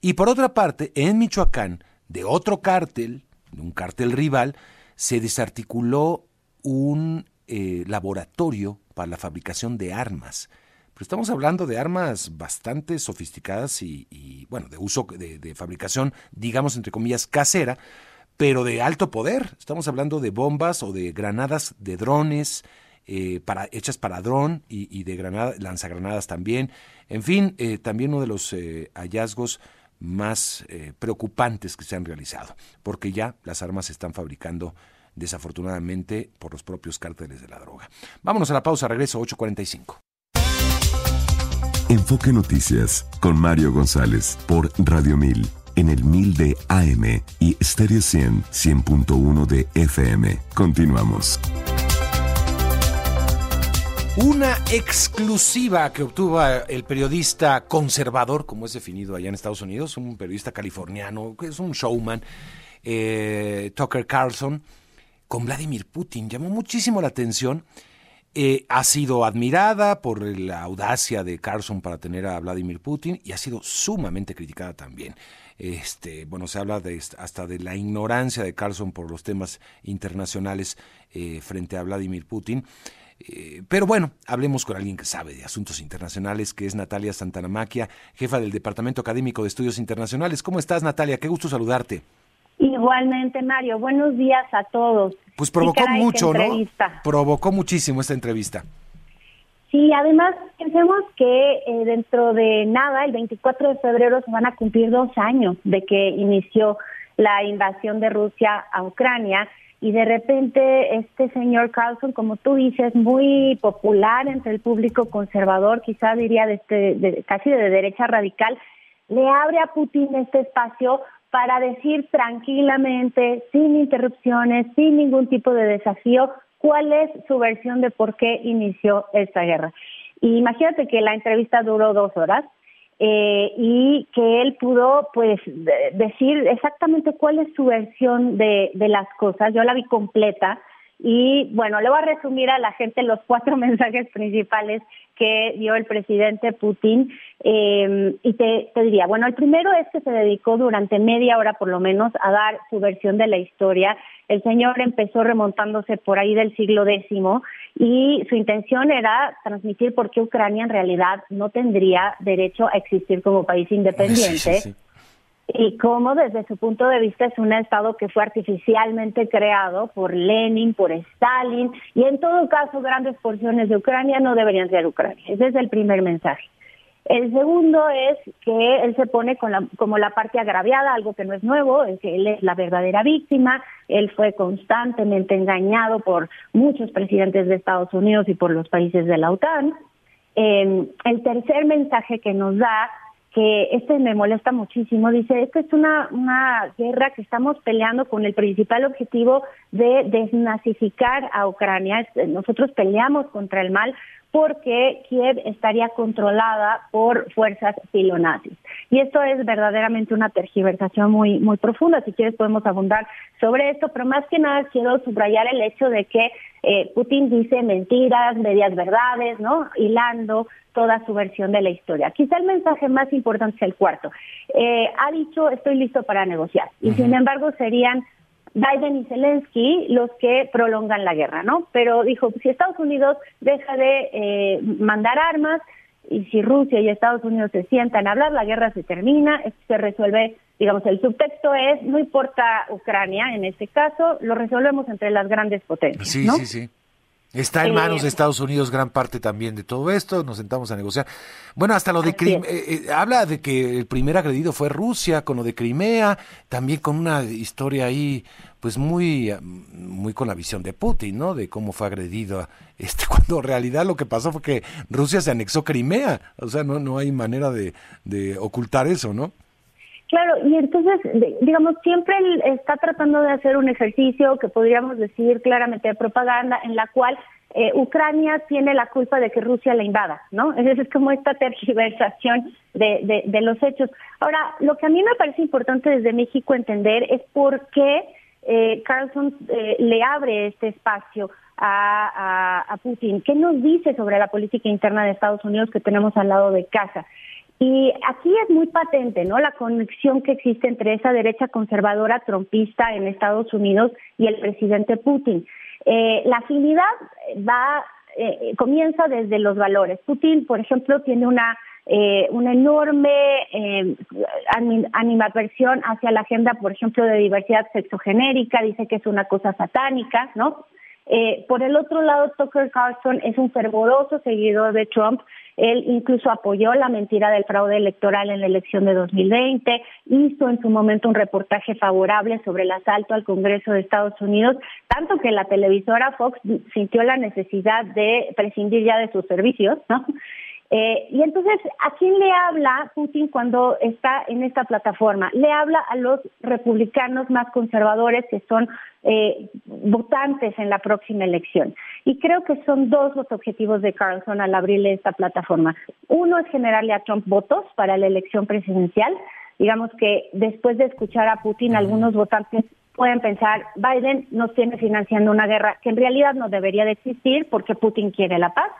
S6: Y por otra parte, en Michoacán, de otro cártel, un cártel rival, se desarticuló un eh, laboratorio para la fabricación de armas. Pero estamos hablando de armas bastante sofisticadas y, bueno, de uso, de, fabricación, digamos, entre comillas, casera, pero de alto poder. Estamos hablando de bombas o de granadas de drones, eh, para, hechas para dron y, de granada, lanzagranadas también. En fin, eh, también uno de los eh, hallazgos más preocupantes que se han realizado, porque ya las armas se están fabricando desafortunadamente por los propios cárteles de la droga. Vámonos a la pausa, regreso 845.
S1: Enfoque Noticias con Mario González por Radio 1000 en el 1000 de AM y Stereo 100 100.1 de FM. Continuamos.
S6: Una exclusiva que obtuvo el periodista conservador, como es definido allá en Estados Unidos, un periodista californiano, que es un showman, eh, Tucker Carlson, con Vladimir Putin. Llamó muchísimo la atención eh, ha sido admirada por la audacia de Carlson para tener a Vladimir Putin y ha sido sumamente criticada también. Este, bueno, se habla de, hasta de la ignorancia de Carlson por los temas internacionales eh, frente a Vladimir Putin. Eh, pero bueno, hablemos con alguien que sabe de asuntos internacionales, que es Natalia Santanamaquia, jefa del Departamento Académico de Estudios Internacionales. ¿Cómo estás, Natalia? Qué gusto saludarte.
S12: Igualmente, Mario. Buenos días a todos.
S6: Pues provocó mucho, ¿no? Provocó muchísimo esta entrevista.
S12: Sí, además pensemos que eh, dentro de nada, el 24 de febrero se van a cumplir dos años de que inició la invasión de Rusia a Ucrania y de repente este señor Carlson, como tú dices, muy popular entre el público conservador, quizá diría de, este, de casi de derecha radical, le abre a Putin este espacio para decir tranquilamente, sin interrupciones, sin ningún tipo de desafío, cuál es su versión de por qué inició esta guerra. Y imagínate que la entrevista duró dos horas eh, y que él pudo pues decir exactamente cuál es su versión de, de las cosas. Yo la vi completa y bueno, le voy a resumir a la gente los cuatro mensajes principales que dio el presidente Putin. Eh, y te, te, diría, bueno, el primero es que se dedicó durante media hora por lo menos a dar su versión de la historia. El señor empezó remontándose por ahí del siglo X y su intención era transmitir por qué Ucrania en realidad no tendría derecho a existir como país independiente. Sí, sí, y cómo desde su punto de vista es un Estado que fue artificialmente creado por Lenin, por Stalin, y en todo caso grandes porciones de Ucrania no deberían ser Ucrania. Ese es el primer mensaje. El segundo es que él se pone con la, como la parte agraviada, algo que no es nuevo, es que él es la verdadera víctima, él fue constantemente engañado por muchos presidentes de Estados Unidos y por los países de la OTAN. Eh, el tercer mensaje que nos da que este me molesta muchísimo. Dice, esto es una, una guerra que estamos peleando con el principal objetivo de desnazificar a Ucrania. Nosotros peleamos contra el mal porque Kiev estaría controlada por fuerzas filonazis. Y esto es verdaderamente una tergiversación muy, muy profunda. Si quieres podemos abundar sobre esto, pero más que nada quiero subrayar el hecho de que eh, Putin dice mentiras, medias verdades, ¿no? Hilando toda su versión de la historia. Quizá el mensaje más importante es el cuarto. Eh, ha dicho, estoy listo para negociar. Y sin embargo serían Biden y Zelensky los que prolongan la guerra, ¿no? Pero dijo, si Estados Unidos deja de eh, mandar armas y si Rusia y Estados Unidos se sientan a hablar, la guerra se termina, se resuelve, digamos, el subtexto es, no importa Ucrania en este caso, lo resolvemos entre las grandes potencias.
S6: Sí, sí, sí. Está en manos de Estados Unidos gran parte también de todo esto, nos sentamos a negociar. Bueno, hasta lo de Crimea, eh, eh, habla de que el primer agredido fue Rusia, con lo de Crimea, también con una historia ahí, pues muy, muy con la visión de Putin, ¿no? De cómo fue agredido, este, cuando en realidad lo que pasó fue que Rusia se anexó Crimea, o sea, no, no hay manera de, de ocultar eso, ¿no?
S12: Claro, y entonces, digamos, siempre él está tratando de hacer un ejercicio que podríamos decir claramente de propaganda, en la cual eh, Ucrania tiene la culpa de que Rusia la invada, ¿no? Entonces es como esta tergiversación de, de, los hechos. Ahora, lo que a mí me parece importante desde México entender es por qué eh, Carlson eh, le abre este espacio a, a Putin. ¿Qué nos dice sobre la política interna de Estados Unidos que tenemos al lado de casa? Y aquí es muy patente, ¿no? La conexión que existe entre esa derecha conservadora trompista en Estados Unidos y el presidente Putin. Eh, la afinidad va eh, comienza desde los valores. Putin, por ejemplo, tiene una eh, una enorme eh, animadversión hacia la agenda, por ejemplo, de diversidad sexogenérica, dice que es una cosa satánica, ¿no? Eh, por el otro lado, Tucker Carlson es un fervoroso seguidor de Trump él incluso apoyó la mentira del fraude electoral en la elección de 2020, hizo en su momento un reportaje favorable sobre el asalto al Congreso de Estados Unidos, tanto que la televisora Fox sintió la necesidad de prescindir ya de sus servicios, ¿no? Eh, y entonces, ¿a quién le habla Putin cuando está en esta plataforma? Le habla a los republicanos más conservadores que son eh, votantes en la próxima elección. Y creo que son dos los objetivos de Carlson al abrirle esta plataforma. Uno es generarle a Trump votos para la elección presidencial. Digamos que después de escuchar a Putin, algunos votantes pueden pensar, Biden nos tiene financiando una guerra que en realidad no debería de existir porque Putin quiere la paz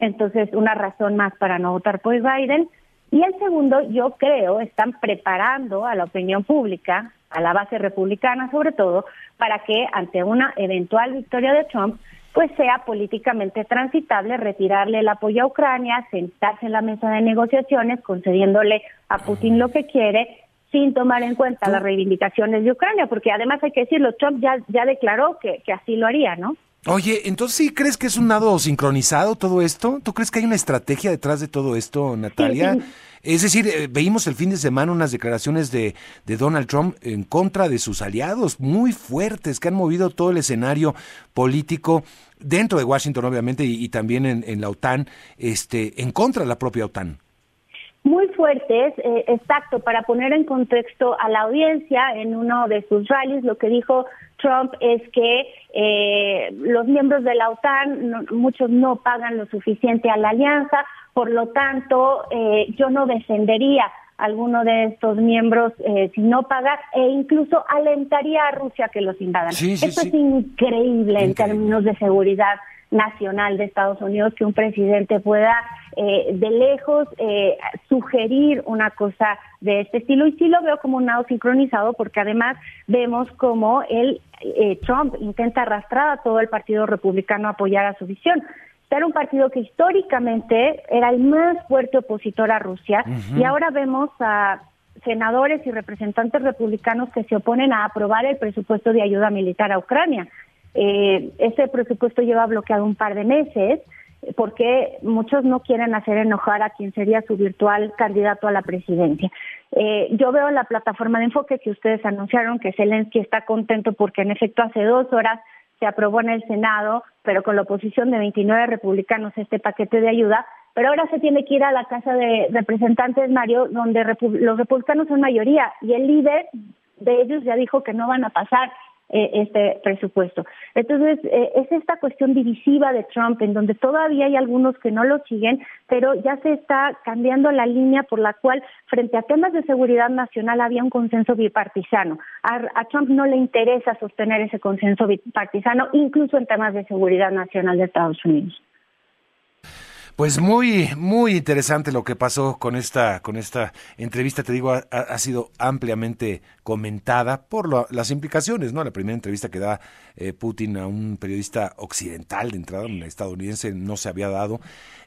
S12: entonces una razón más para no votar por Biden. Y el segundo, yo creo, están preparando a la opinión pública, a la base republicana sobre todo, para que ante una eventual victoria de Trump, pues sea políticamente transitable retirarle el apoyo a Ucrania, sentarse en la mesa de negociaciones, concediéndole a Putin lo que quiere, sin tomar en cuenta las reivindicaciones de Ucrania, porque además hay que decirlo, Trump ya, ya declaró que, que así lo haría, ¿no?
S6: Oye, entonces sí crees que es un nado sincronizado todo esto? ¿Tú crees que hay una estrategia detrás de todo esto, Natalia? Es decir, eh, veíamos el fin de semana unas declaraciones de, de, Donald Trump en contra de sus aliados muy fuertes que han movido todo el escenario político dentro de Washington, obviamente, y, también en, en, la OTAN, este, en contra de la propia OTAN.
S12: muy fuertes. Eh, exacto, para poner en contexto a la audiencia, en uno de sus rallies lo que dijo Trump es que eh, los miembros de la OTAN, muchos no pagan lo suficiente a la alianza, por lo tanto, eh, yo no defendería a alguno de estos miembros eh, si no paga e incluso alentaría a Rusia que los invadan. Esto es increíble en términos de seguridad nacional de Estados Unidos que un presidente pueda eh, de lejos eh, sugerir una cosa de este estilo y sí lo veo como un lado sincronizado porque además vemos como el eh, Trump intenta arrastrar a todo el Partido Republicano a apoyar a su visión. Era un partido que históricamente era el más fuerte opositor a Rusia y ahora vemos a senadores y representantes republicanos que se oponen a aprobar el presupuesto de ayuda militar a Ucrania. Eh, ese presupuesto lleva bloqueado un par de meses porque muchos no quieren hacer enojar a quien sería su virtual candidato a la presidencia. Eh, yo veo la plataforma de enfoque que ustedes anunciaron que Zelensky está contento porque en efecto hace dos horas se aprobó en el Senado, pero con la oposición de 29 republicanos este paquete de ayuda, pero ahora se tiene que ir a la Casa de Representantes, Mario, donde los republicanos son mayoría y el líder de ellos ya dijo que no van a pasar eh, este presupuesto. Entonces, eh, es esta cuestión divisiva de Trump, en donde todavía hay algunos que no lo siguen, pero ya se está cambiando la línea por la cual, frente a temas de seguridad nacional, había un consenso bipartisano. a Trump no le interesa sostener ese consenso bipartisano, incluso en temas de seguridad nacional de Estados Unidos.
S6: Pues muy, muy interesante lo que pasó con esta, con esta entrevista. Te digo, ha, sido ampliamente comentada por las implicaciones, ¿no? La primera entrevista que da eh, Putin a un periodista occidental de entrada, un estadounidense, no se había dado.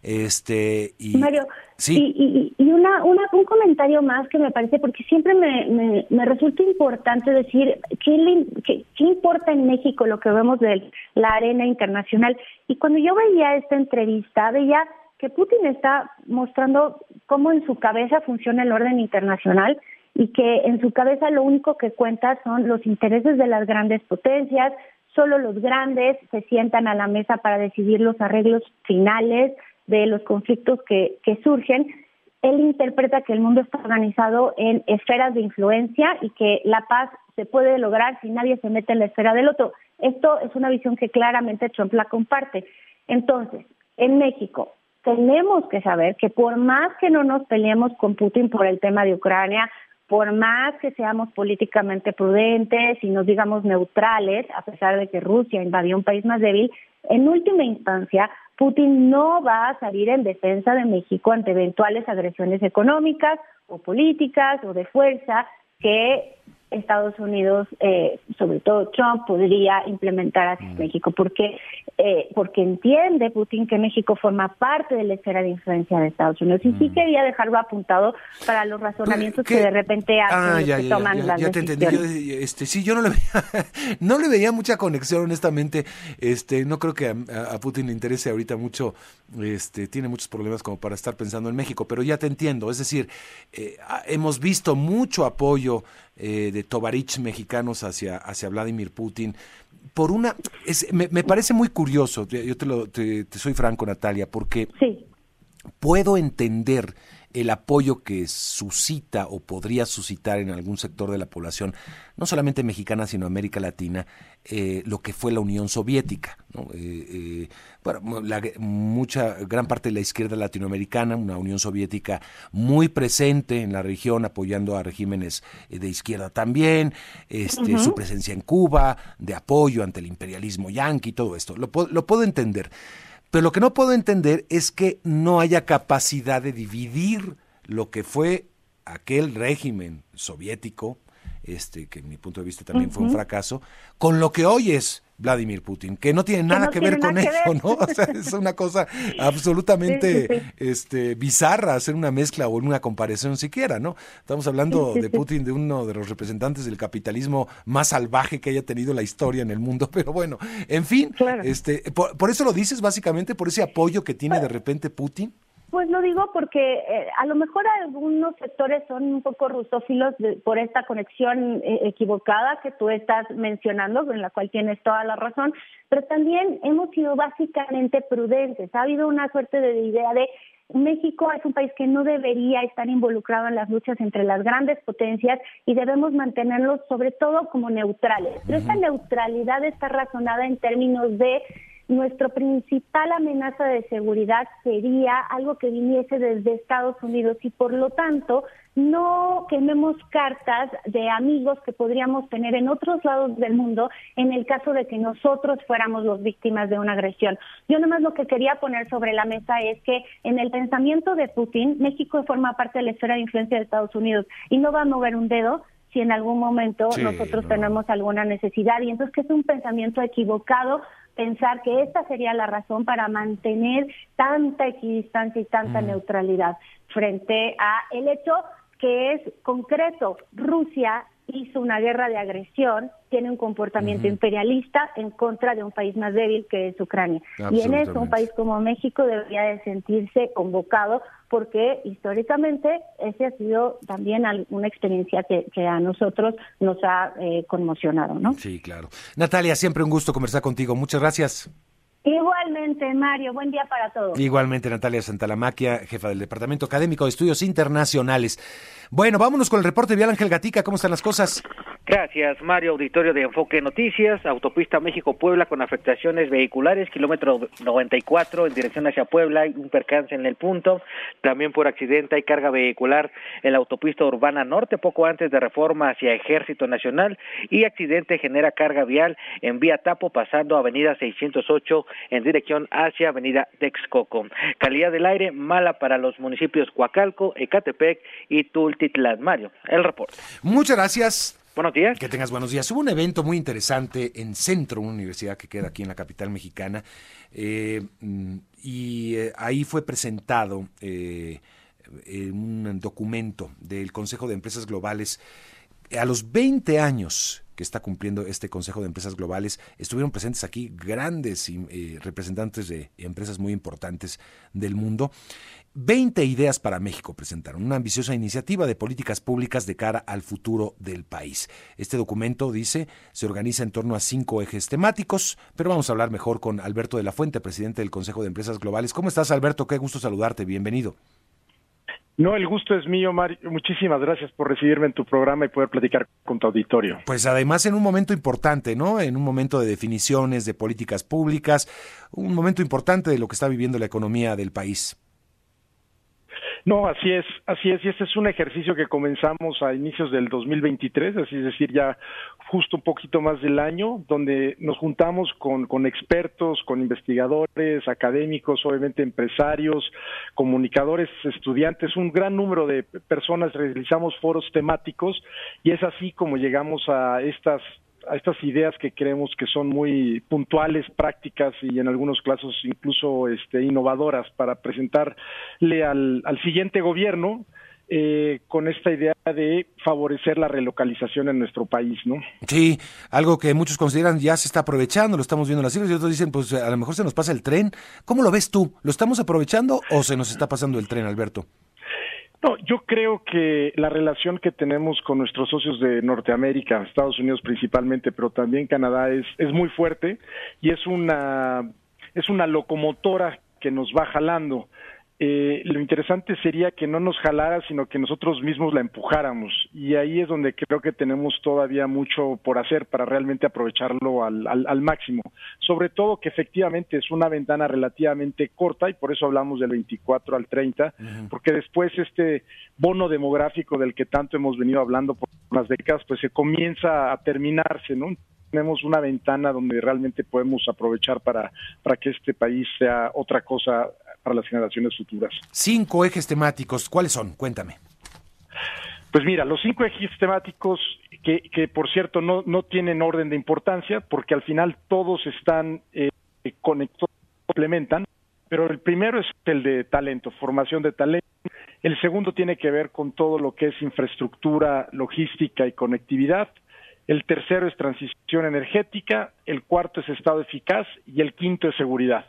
S6: Este y
S12: Mario, sí. Y, y, una, una, un comentario más que me parece, porque siempre me, me, resulta importante decir ¿qué, qué, qué importa en México lo que vemos de la arena internacional. Y cuando yo veía esta entrevista, veía que Putin está mostrando cómo en su cabeza funciona el orden internacional y que en su cabeza lo único que cuenta son los intereses de las grandes potencias, solo los grandes se sientan a la mesa para decidir los arreglos finales de los conflictos que, que surgen. Él interpreta que el mundo está organizado en esferas de influencia y que la paz se puede lograr si nadie se mete en la esfera del otro. Esto es una visión que claramente Trump la comparte. Entonces, en México, tenemos que saber que por más que no nos peleemos con Putin por el tema de Ucrania, por más que seamos políticamente prudentes y nos digamos neutrales, a pesar de que Rusia invadió un país más débil, en última instancia, Putin no va a salir en defensa de México ante eventuales agresiones económicas o políticas o de fuerza que Estados Unidos, eh, sobre todo Trump, podría implementar hacia mm. México, porque eh, porque entiende Putin que México forma parte de la esfera de influencia de Estados Unidos. Y sí quería dejarlo apuntado para los razonamientos que de repente hacen ah, toman las ya te entendí.
S6: este, sí, yo no le veía, no le veía mucha conexión, honestamente. Este, no creo que a, Putin le interese ahorita mucho. Este, tiene muchos problemas como para estar pensando en México, pero ya te entiendo. Es decir, eh, hemos visto mucho apoyo eh, de Tovarich mexicanos hacia, hacia Vladimir Putin. Por una, me, parece muy curioso, yo te, lo, te, soy franco Natalia, porque puedo entender el apoyo que suscita o podría suscitar en algún sector de la población, no solamente mexicana, sino América Latina, eh, lo que fue la Unión Soviética. Eh, eh, bueno, la, mucha, gran parte de la izquierda latinoamericana, una Unión Soviética muy presente en la región, apoyando a regímenes de izquierda también, este, su presencia en Cuba, de apoyo ante el imperialismo yanqui, todo esto. Lo, lo puedo entender. Pero lo que no puedo entender es que no haya capacidad de dividir lo que fue aquel régimen soviético, este, que en mi punto de vista también fue un fracaso, con lo que hoy es Vladimir Putin, que no tiene nada que ver con eso, ¿no? O sea, es una cosa absolutamente este bizarra hacer una mezcla o una comparación siquiera, ¿no? Estamos hablando de Putin, de uno de los representantes del capitalismo más salvaje que haya tenido la historia en el mundo, pero bueno, en fin, este por eso lo dices básicamente por ese apoyo que tiene de repente Putin.
S12: Pues lo digo porque eh, a lo mejor algunos sectores son un poco rusófilos por esta conexión eh, equivocada que tú estás mencionando, en la cual tienes toda la razón, pero también hemos sido básicamente prudentes. Ha habido una suerte de idea de México es un país que no debería estar involucrado en las luchas entre las grandes potencias y debemos mantenerlo sobre todo como neutrales. Pero esta neutralidad está razonada en términos de nuestra principal amenaza de seguridad sería algo que viniese desde Estados Unidos y por lo tanto no quememos cartas de amigos que podríamos tener en otros lados del mundo en el caso de que nosotros fuéramos los víctimas de una agresión. Yo nomás lo que quería poner sobre la mesa es que en el pensamiento de Putin, México forma parte de la esfera de influencia de Estados Unidos y no va a mover un dedo si en algún momento nosotros tenemos alguna necesidad. Y entonces que es un pensamiento equivocado pensar que esta sería la razón para mantener tanta equidistancia y tanta neutralidad frente a el hecho que es concreto. Rusia hizo una guerra de agresión, tiene un comportamiento imperialista en contra de un país más débil que es Ucrania. Y en eso un país como México debería de sentirse convocado porque históricamente ese ha sido también una experiencia que, a nosotros nos ha eh, conmocionado, ¿no?
S6: Sí, claro. Natalia, siempre un gusto conversar contigo. Muchas gracias.
S12: Igualmente, Mario, buen día para todos.
S6: Igualmente, Natalia Santalamaquia, jefa del Departamento Académico de Estudios Internacionales. Bueno, vámonos con el reporte vial Ángel Gatica, ¿cómo están las cosas?
S13: Gracias, Mario, auditorio de Enfoque Noticias, autopista México-Puebla con afectaciones vehiculares, kilómetro 94 en dirección hacia Puebla, hay un percance en el punto, también por accidente hay carga vehicular en la autopista urbana norte, poco antes de reforma hacia Ejército Nacional, y accidente genera carga vial en vía Tapo, pasando avenida 608 en dirección hacia avenida Texcoco. Calidad del aire mala para los municipios Coacalco, Ecatepec y Tul Mario, el reporte.
S6: Muchas gracias.
S13: Buenos días.
S6: Que tengas buenos días. Hubo un evento muy interesante en Centro, una universidad que queda aquí en la capital mexicana, eh, y eh, ahí fue presentado eh, un documento del Consejo de Empresas Globales. A los 20 años que está cumpliendo este Consejo de Empresas Globales, estuvieron presentes aquí grandes representantes de empresas muy importantes del mundo 20 ideas para México presentaron, una ambiciosa iniciativa de políticas públicas de cara al futuro del país. Este documento, dice, se organiza en torno a cinco ejes temáticos, pero vamos a hablar mejor con Alberto de la Fuente, presidente del Consejo de Empresas Globales. ¿Cómo estás, Alberto? Qué gusto saludarte, bienvenido.
S14: No, el gusto es mío, Mario. Muchísimas gracias por recibirme en tu programa y poder platicar con tu auditorio.
S6: Pues además en un momento importante, ¿no? En un momento de definiciones, de políticas públicas, un momento importante de lo que está viviendo la economía del país.
S14: No, así es, así es, y este es un ejercicio que comenzamos a inicios del 2023, así es decir, ya justo un poquito más del año, donde nos juntamos con, con expertos, con investigadores, académicos, obviamente empresarios, comunicadores, estudiantes, un gran número de personas, realizamos foros temáticos y es así como llegamos a estas a estas ideas que creemos que son muy puntuales, prácticas y en algunos casos incluso este, innovadoras para presentarle al, siguiente gobierno eh, con esta idea de favorecer la relocalización en nuestro país, ¿no?
S6: Sí, algo que muchos consideran ya se está aprovechando, lo estamos viendo en las cifras y otros dicen, pues a lo mejor se nos pasa el tren. ¿Cómo lo ves tú? ¿Lo estamos aprovechando o se nos está pasando el tren, Alberto?
S14: No, yo creo que la relación que tenemos con nuestros socios de Norteamérica, Estados Unidos principalmente, pero también Canadá es, es muy fuerte y es una es una locomotora que nos va jalando eh, lo interesante sería que no nos jalara, sino que nosotros mismos la empujáramos. Y ahí es donde creo que tenemos todavía mucho por hacer para realmente aprovecharlo al, al, máximo. Sobre todo que efectivamente es una ventana relativamente corta y por eso hablamos del 24 al 30, porque después este bono demográfico del que tanto hemos venido hablando por unas décadas, pues se comienza a terminarse, ¿no? tenemos una ventana donde realmente podemos aprovechar para, para que este país sea otra cosa para las generaciones futuras.
S6: Cinco ejes temáticos, ¿cuáles son? Cuéntame.
S14: Pues mira, los cinco ejes temáticos que, que por cierto no, no tienen orden de importancia porque al final todos están eh, conectados, complementan, pero el primero es el de talento, formación de talento. El segundo tiene que ver con todo lo que es infraestructura, logística y conectividad. El tercero es transición energética. El cuarto es estado eficaz y el quinto es seguridad.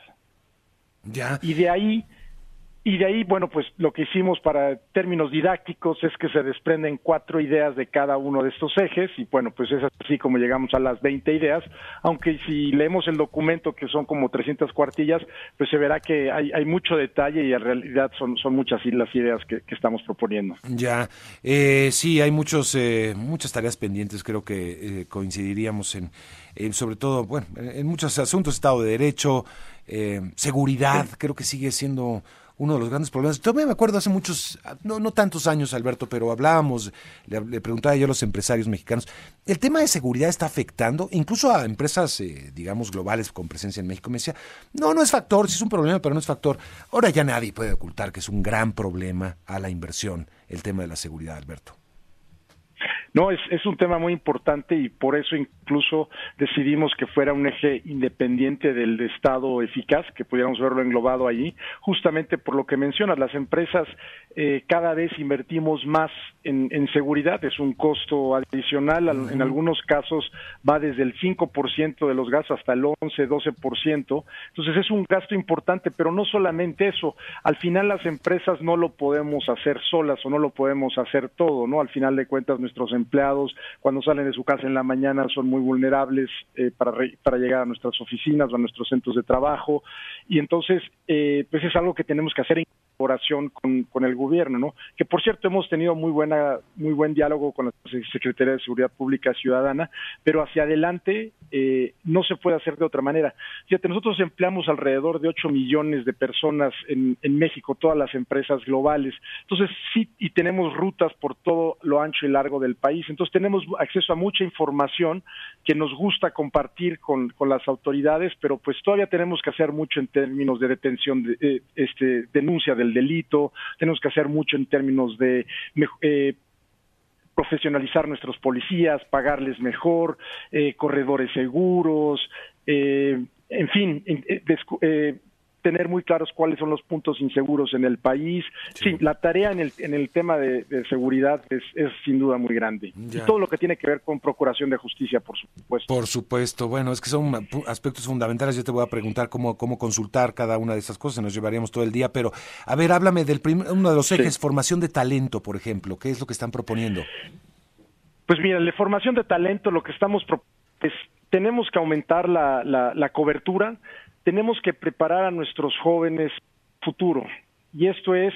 S6: Ya.
S14: Y de ahí, y de ahí, bueno, pues lo que hicimos para términos didácticos es que se desprenden cuatro ideas de cada uno de estos ejes y bueno, pues es así como llegamos a las 20 ideas, aunque si leemos el documento que son como 300 cuartillas, pues se verá que hay, hay mucho detalle y en realidad son, son muchas las ideas que, estamos proponiendo.
S6: Ya, eh, sí, hay muchos, eh, muchas tareas pendientes, creo que eh, coincidiríamos en, sobre todo, bueno, en muchos asuntos, Estado de Derecho, eh, seguridad, creo que sigue siendo uno de los grandes problemas. Todavía me acuerdo hace muchos, no, no tantos años, Alberto, pero hablábamos, le, preguntaba yo a los empresarios mexicanos, ¿el tema de seguridad está afectando incluso a empresas, eh, digamos, globales con presencia en México? Me decía, no, no es factor, sí es un problema, pero no es factor. Ahora ya nadie puede ocultar que es un gran problema a la inversión el tema de la seguridad, Alberto.
S14: No, es, es un tema muy importante y por eso incluso decidimos que fuera un eje independiente del Estado eficaz, que pudiéramos verlo englobado allí, justamente por lo que mencionas, las empresas eh, cada vez invertimos más en, en, seguridad, es un costo adicional, en algunos casos va desde el 5% de los gastos hasta el 11, 12%, entonces es un gasto importante, pero no solamente eso, al final las empresas no lo podemos hacer solas o no lo podemos hacer todo, ¿no? Al final de cuentas nuestros empleados cuando salen de su casa en la mañana son muy vulnerables eh, para, para llegar a nuestras oficinas o a nuestros centros de trabajo. Y entonces eh, pues es algo que tenemos que hacer en colaboración con, con, el gobierno, ¿no? Que por cierto hemos tenido muy buena muy buen diálogo con la Secretaría de Seguridad Pública Ciudadana, pero hacia adelante eh, no se puede hacer de otra manera. Fíjate, nosotros empleamos alrededor de 8 millones de personas en, en México, todas las empresas globales. Entonces sí, y tenemos rutas por todo lo ancho y largo del país. Entonces tenemos acceso a mucha información que nos gusta compartir con, con las autoridades, pero pues todavía tenemos que hacer mucho en términos de detención, de, eh, este, denuncia del delito, tenemos que hacer mucho en términos de eh, profesionalizar nuestros policías, pagarles mejor, eh, corredores seguros, en fin, tener muy claros cuáles son los puntos inseguros en el país. Sí, la tarea en el, en el tema de, seguridad es, es, sin duda muy grande. Y todo lo que tiene que ver con procuración de justicia, por supuesto.
S6: Por supuesto. Bueno, es que son aspectos fundamentales. Yo te voy a preguntar cómo, cómo consultar cada una de esas cosas. Nos llevaríamos todo el día. Pero, a ver, háblame del uno de los ejes, formación de talento, por ejemplo. ¿Qué es lo que están proponiendo?
S14: Pues mira, la formación de talento, lo que estamos es tenemos que aumentar la, la, la cobertura tenemos que preparar a nuestros jóvenes futuro. Y esto es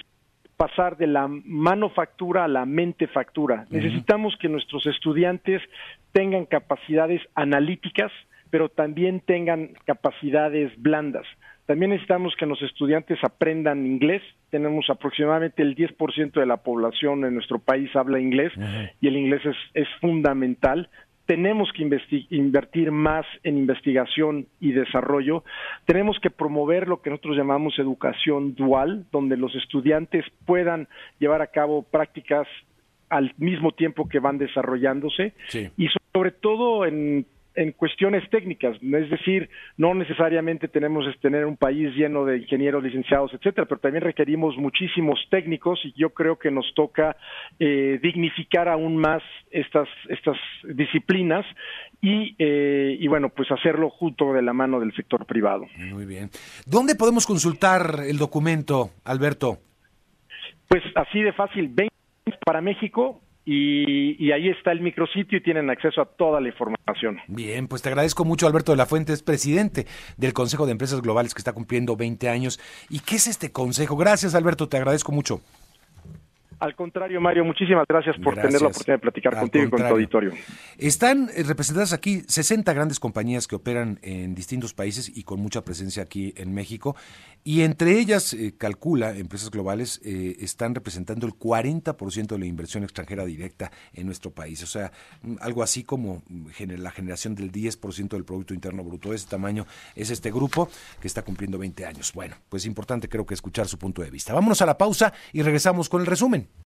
S14: pasar de la manufactura a la mente factura. Necesitamos que nuestros estudiantes tengan capacidades analíticas, pero también tengan capacidades blandas. También necesitamos que los estudiantes aprendan inglés. Tenemos aproximadamente el 10% de la población en nuestro país habla inglés y el inglés es, es fundamental tenemos que invertir más en investigación y desarrollo, tenemos que promover lo que nosotros llamamos educación dual, donde los estudiantes puedan llevar a cabo prácticas al mismo tiempo que van desarrollándose. Y sobre todo en en cuestiones técnicas, es decir, no necesariamente tenemos que tener un país lleno de ingenieros, licenciados, etcétera, pero también requerimos muchísimos técnicos y yo creo que nos toca eh, dignificar aún más estas estas disciplinas y, eh, y bueno, pues hacerlo junto de la mano del sector privado.
S6: Muy bien. ¿Dónde podemos consultar el documento, Alberto?
S14: Pues así de fácil, ven para México, y, ahí está el micrositio y tienen acceso a toda la información.
S6: Bien, pues te agradezco mucho, Alberto de la Fuente, es presidente del Consejo de Empresas Globales que está cumpliendo 20 años. ¿Y qué es este consejo? Gracias, Alberto, te agradezco mucho.
S14: Al contrario, Mario, muchísimas gracias por tener la oportunidad de platicar contigo y con tu auditorio.
S6: Están eh, representadas aquí 60 grandes compañías que operan en distintos países y con mucha presencia aquí en México. Y entre ellas, eh, calcula, empresas globales eh, están representando el 40% de la inversión extranjera directa en nuestro país. O sea, mm, algo así como mm, la generación del 10% del Producto Interno Bruto. De ese tamaño es este grupo que está cumpliendo 20 años. Bueno, pues importante creo que escuchar su punto de vista. Vámonos a la pausa y regresamos con el resumen.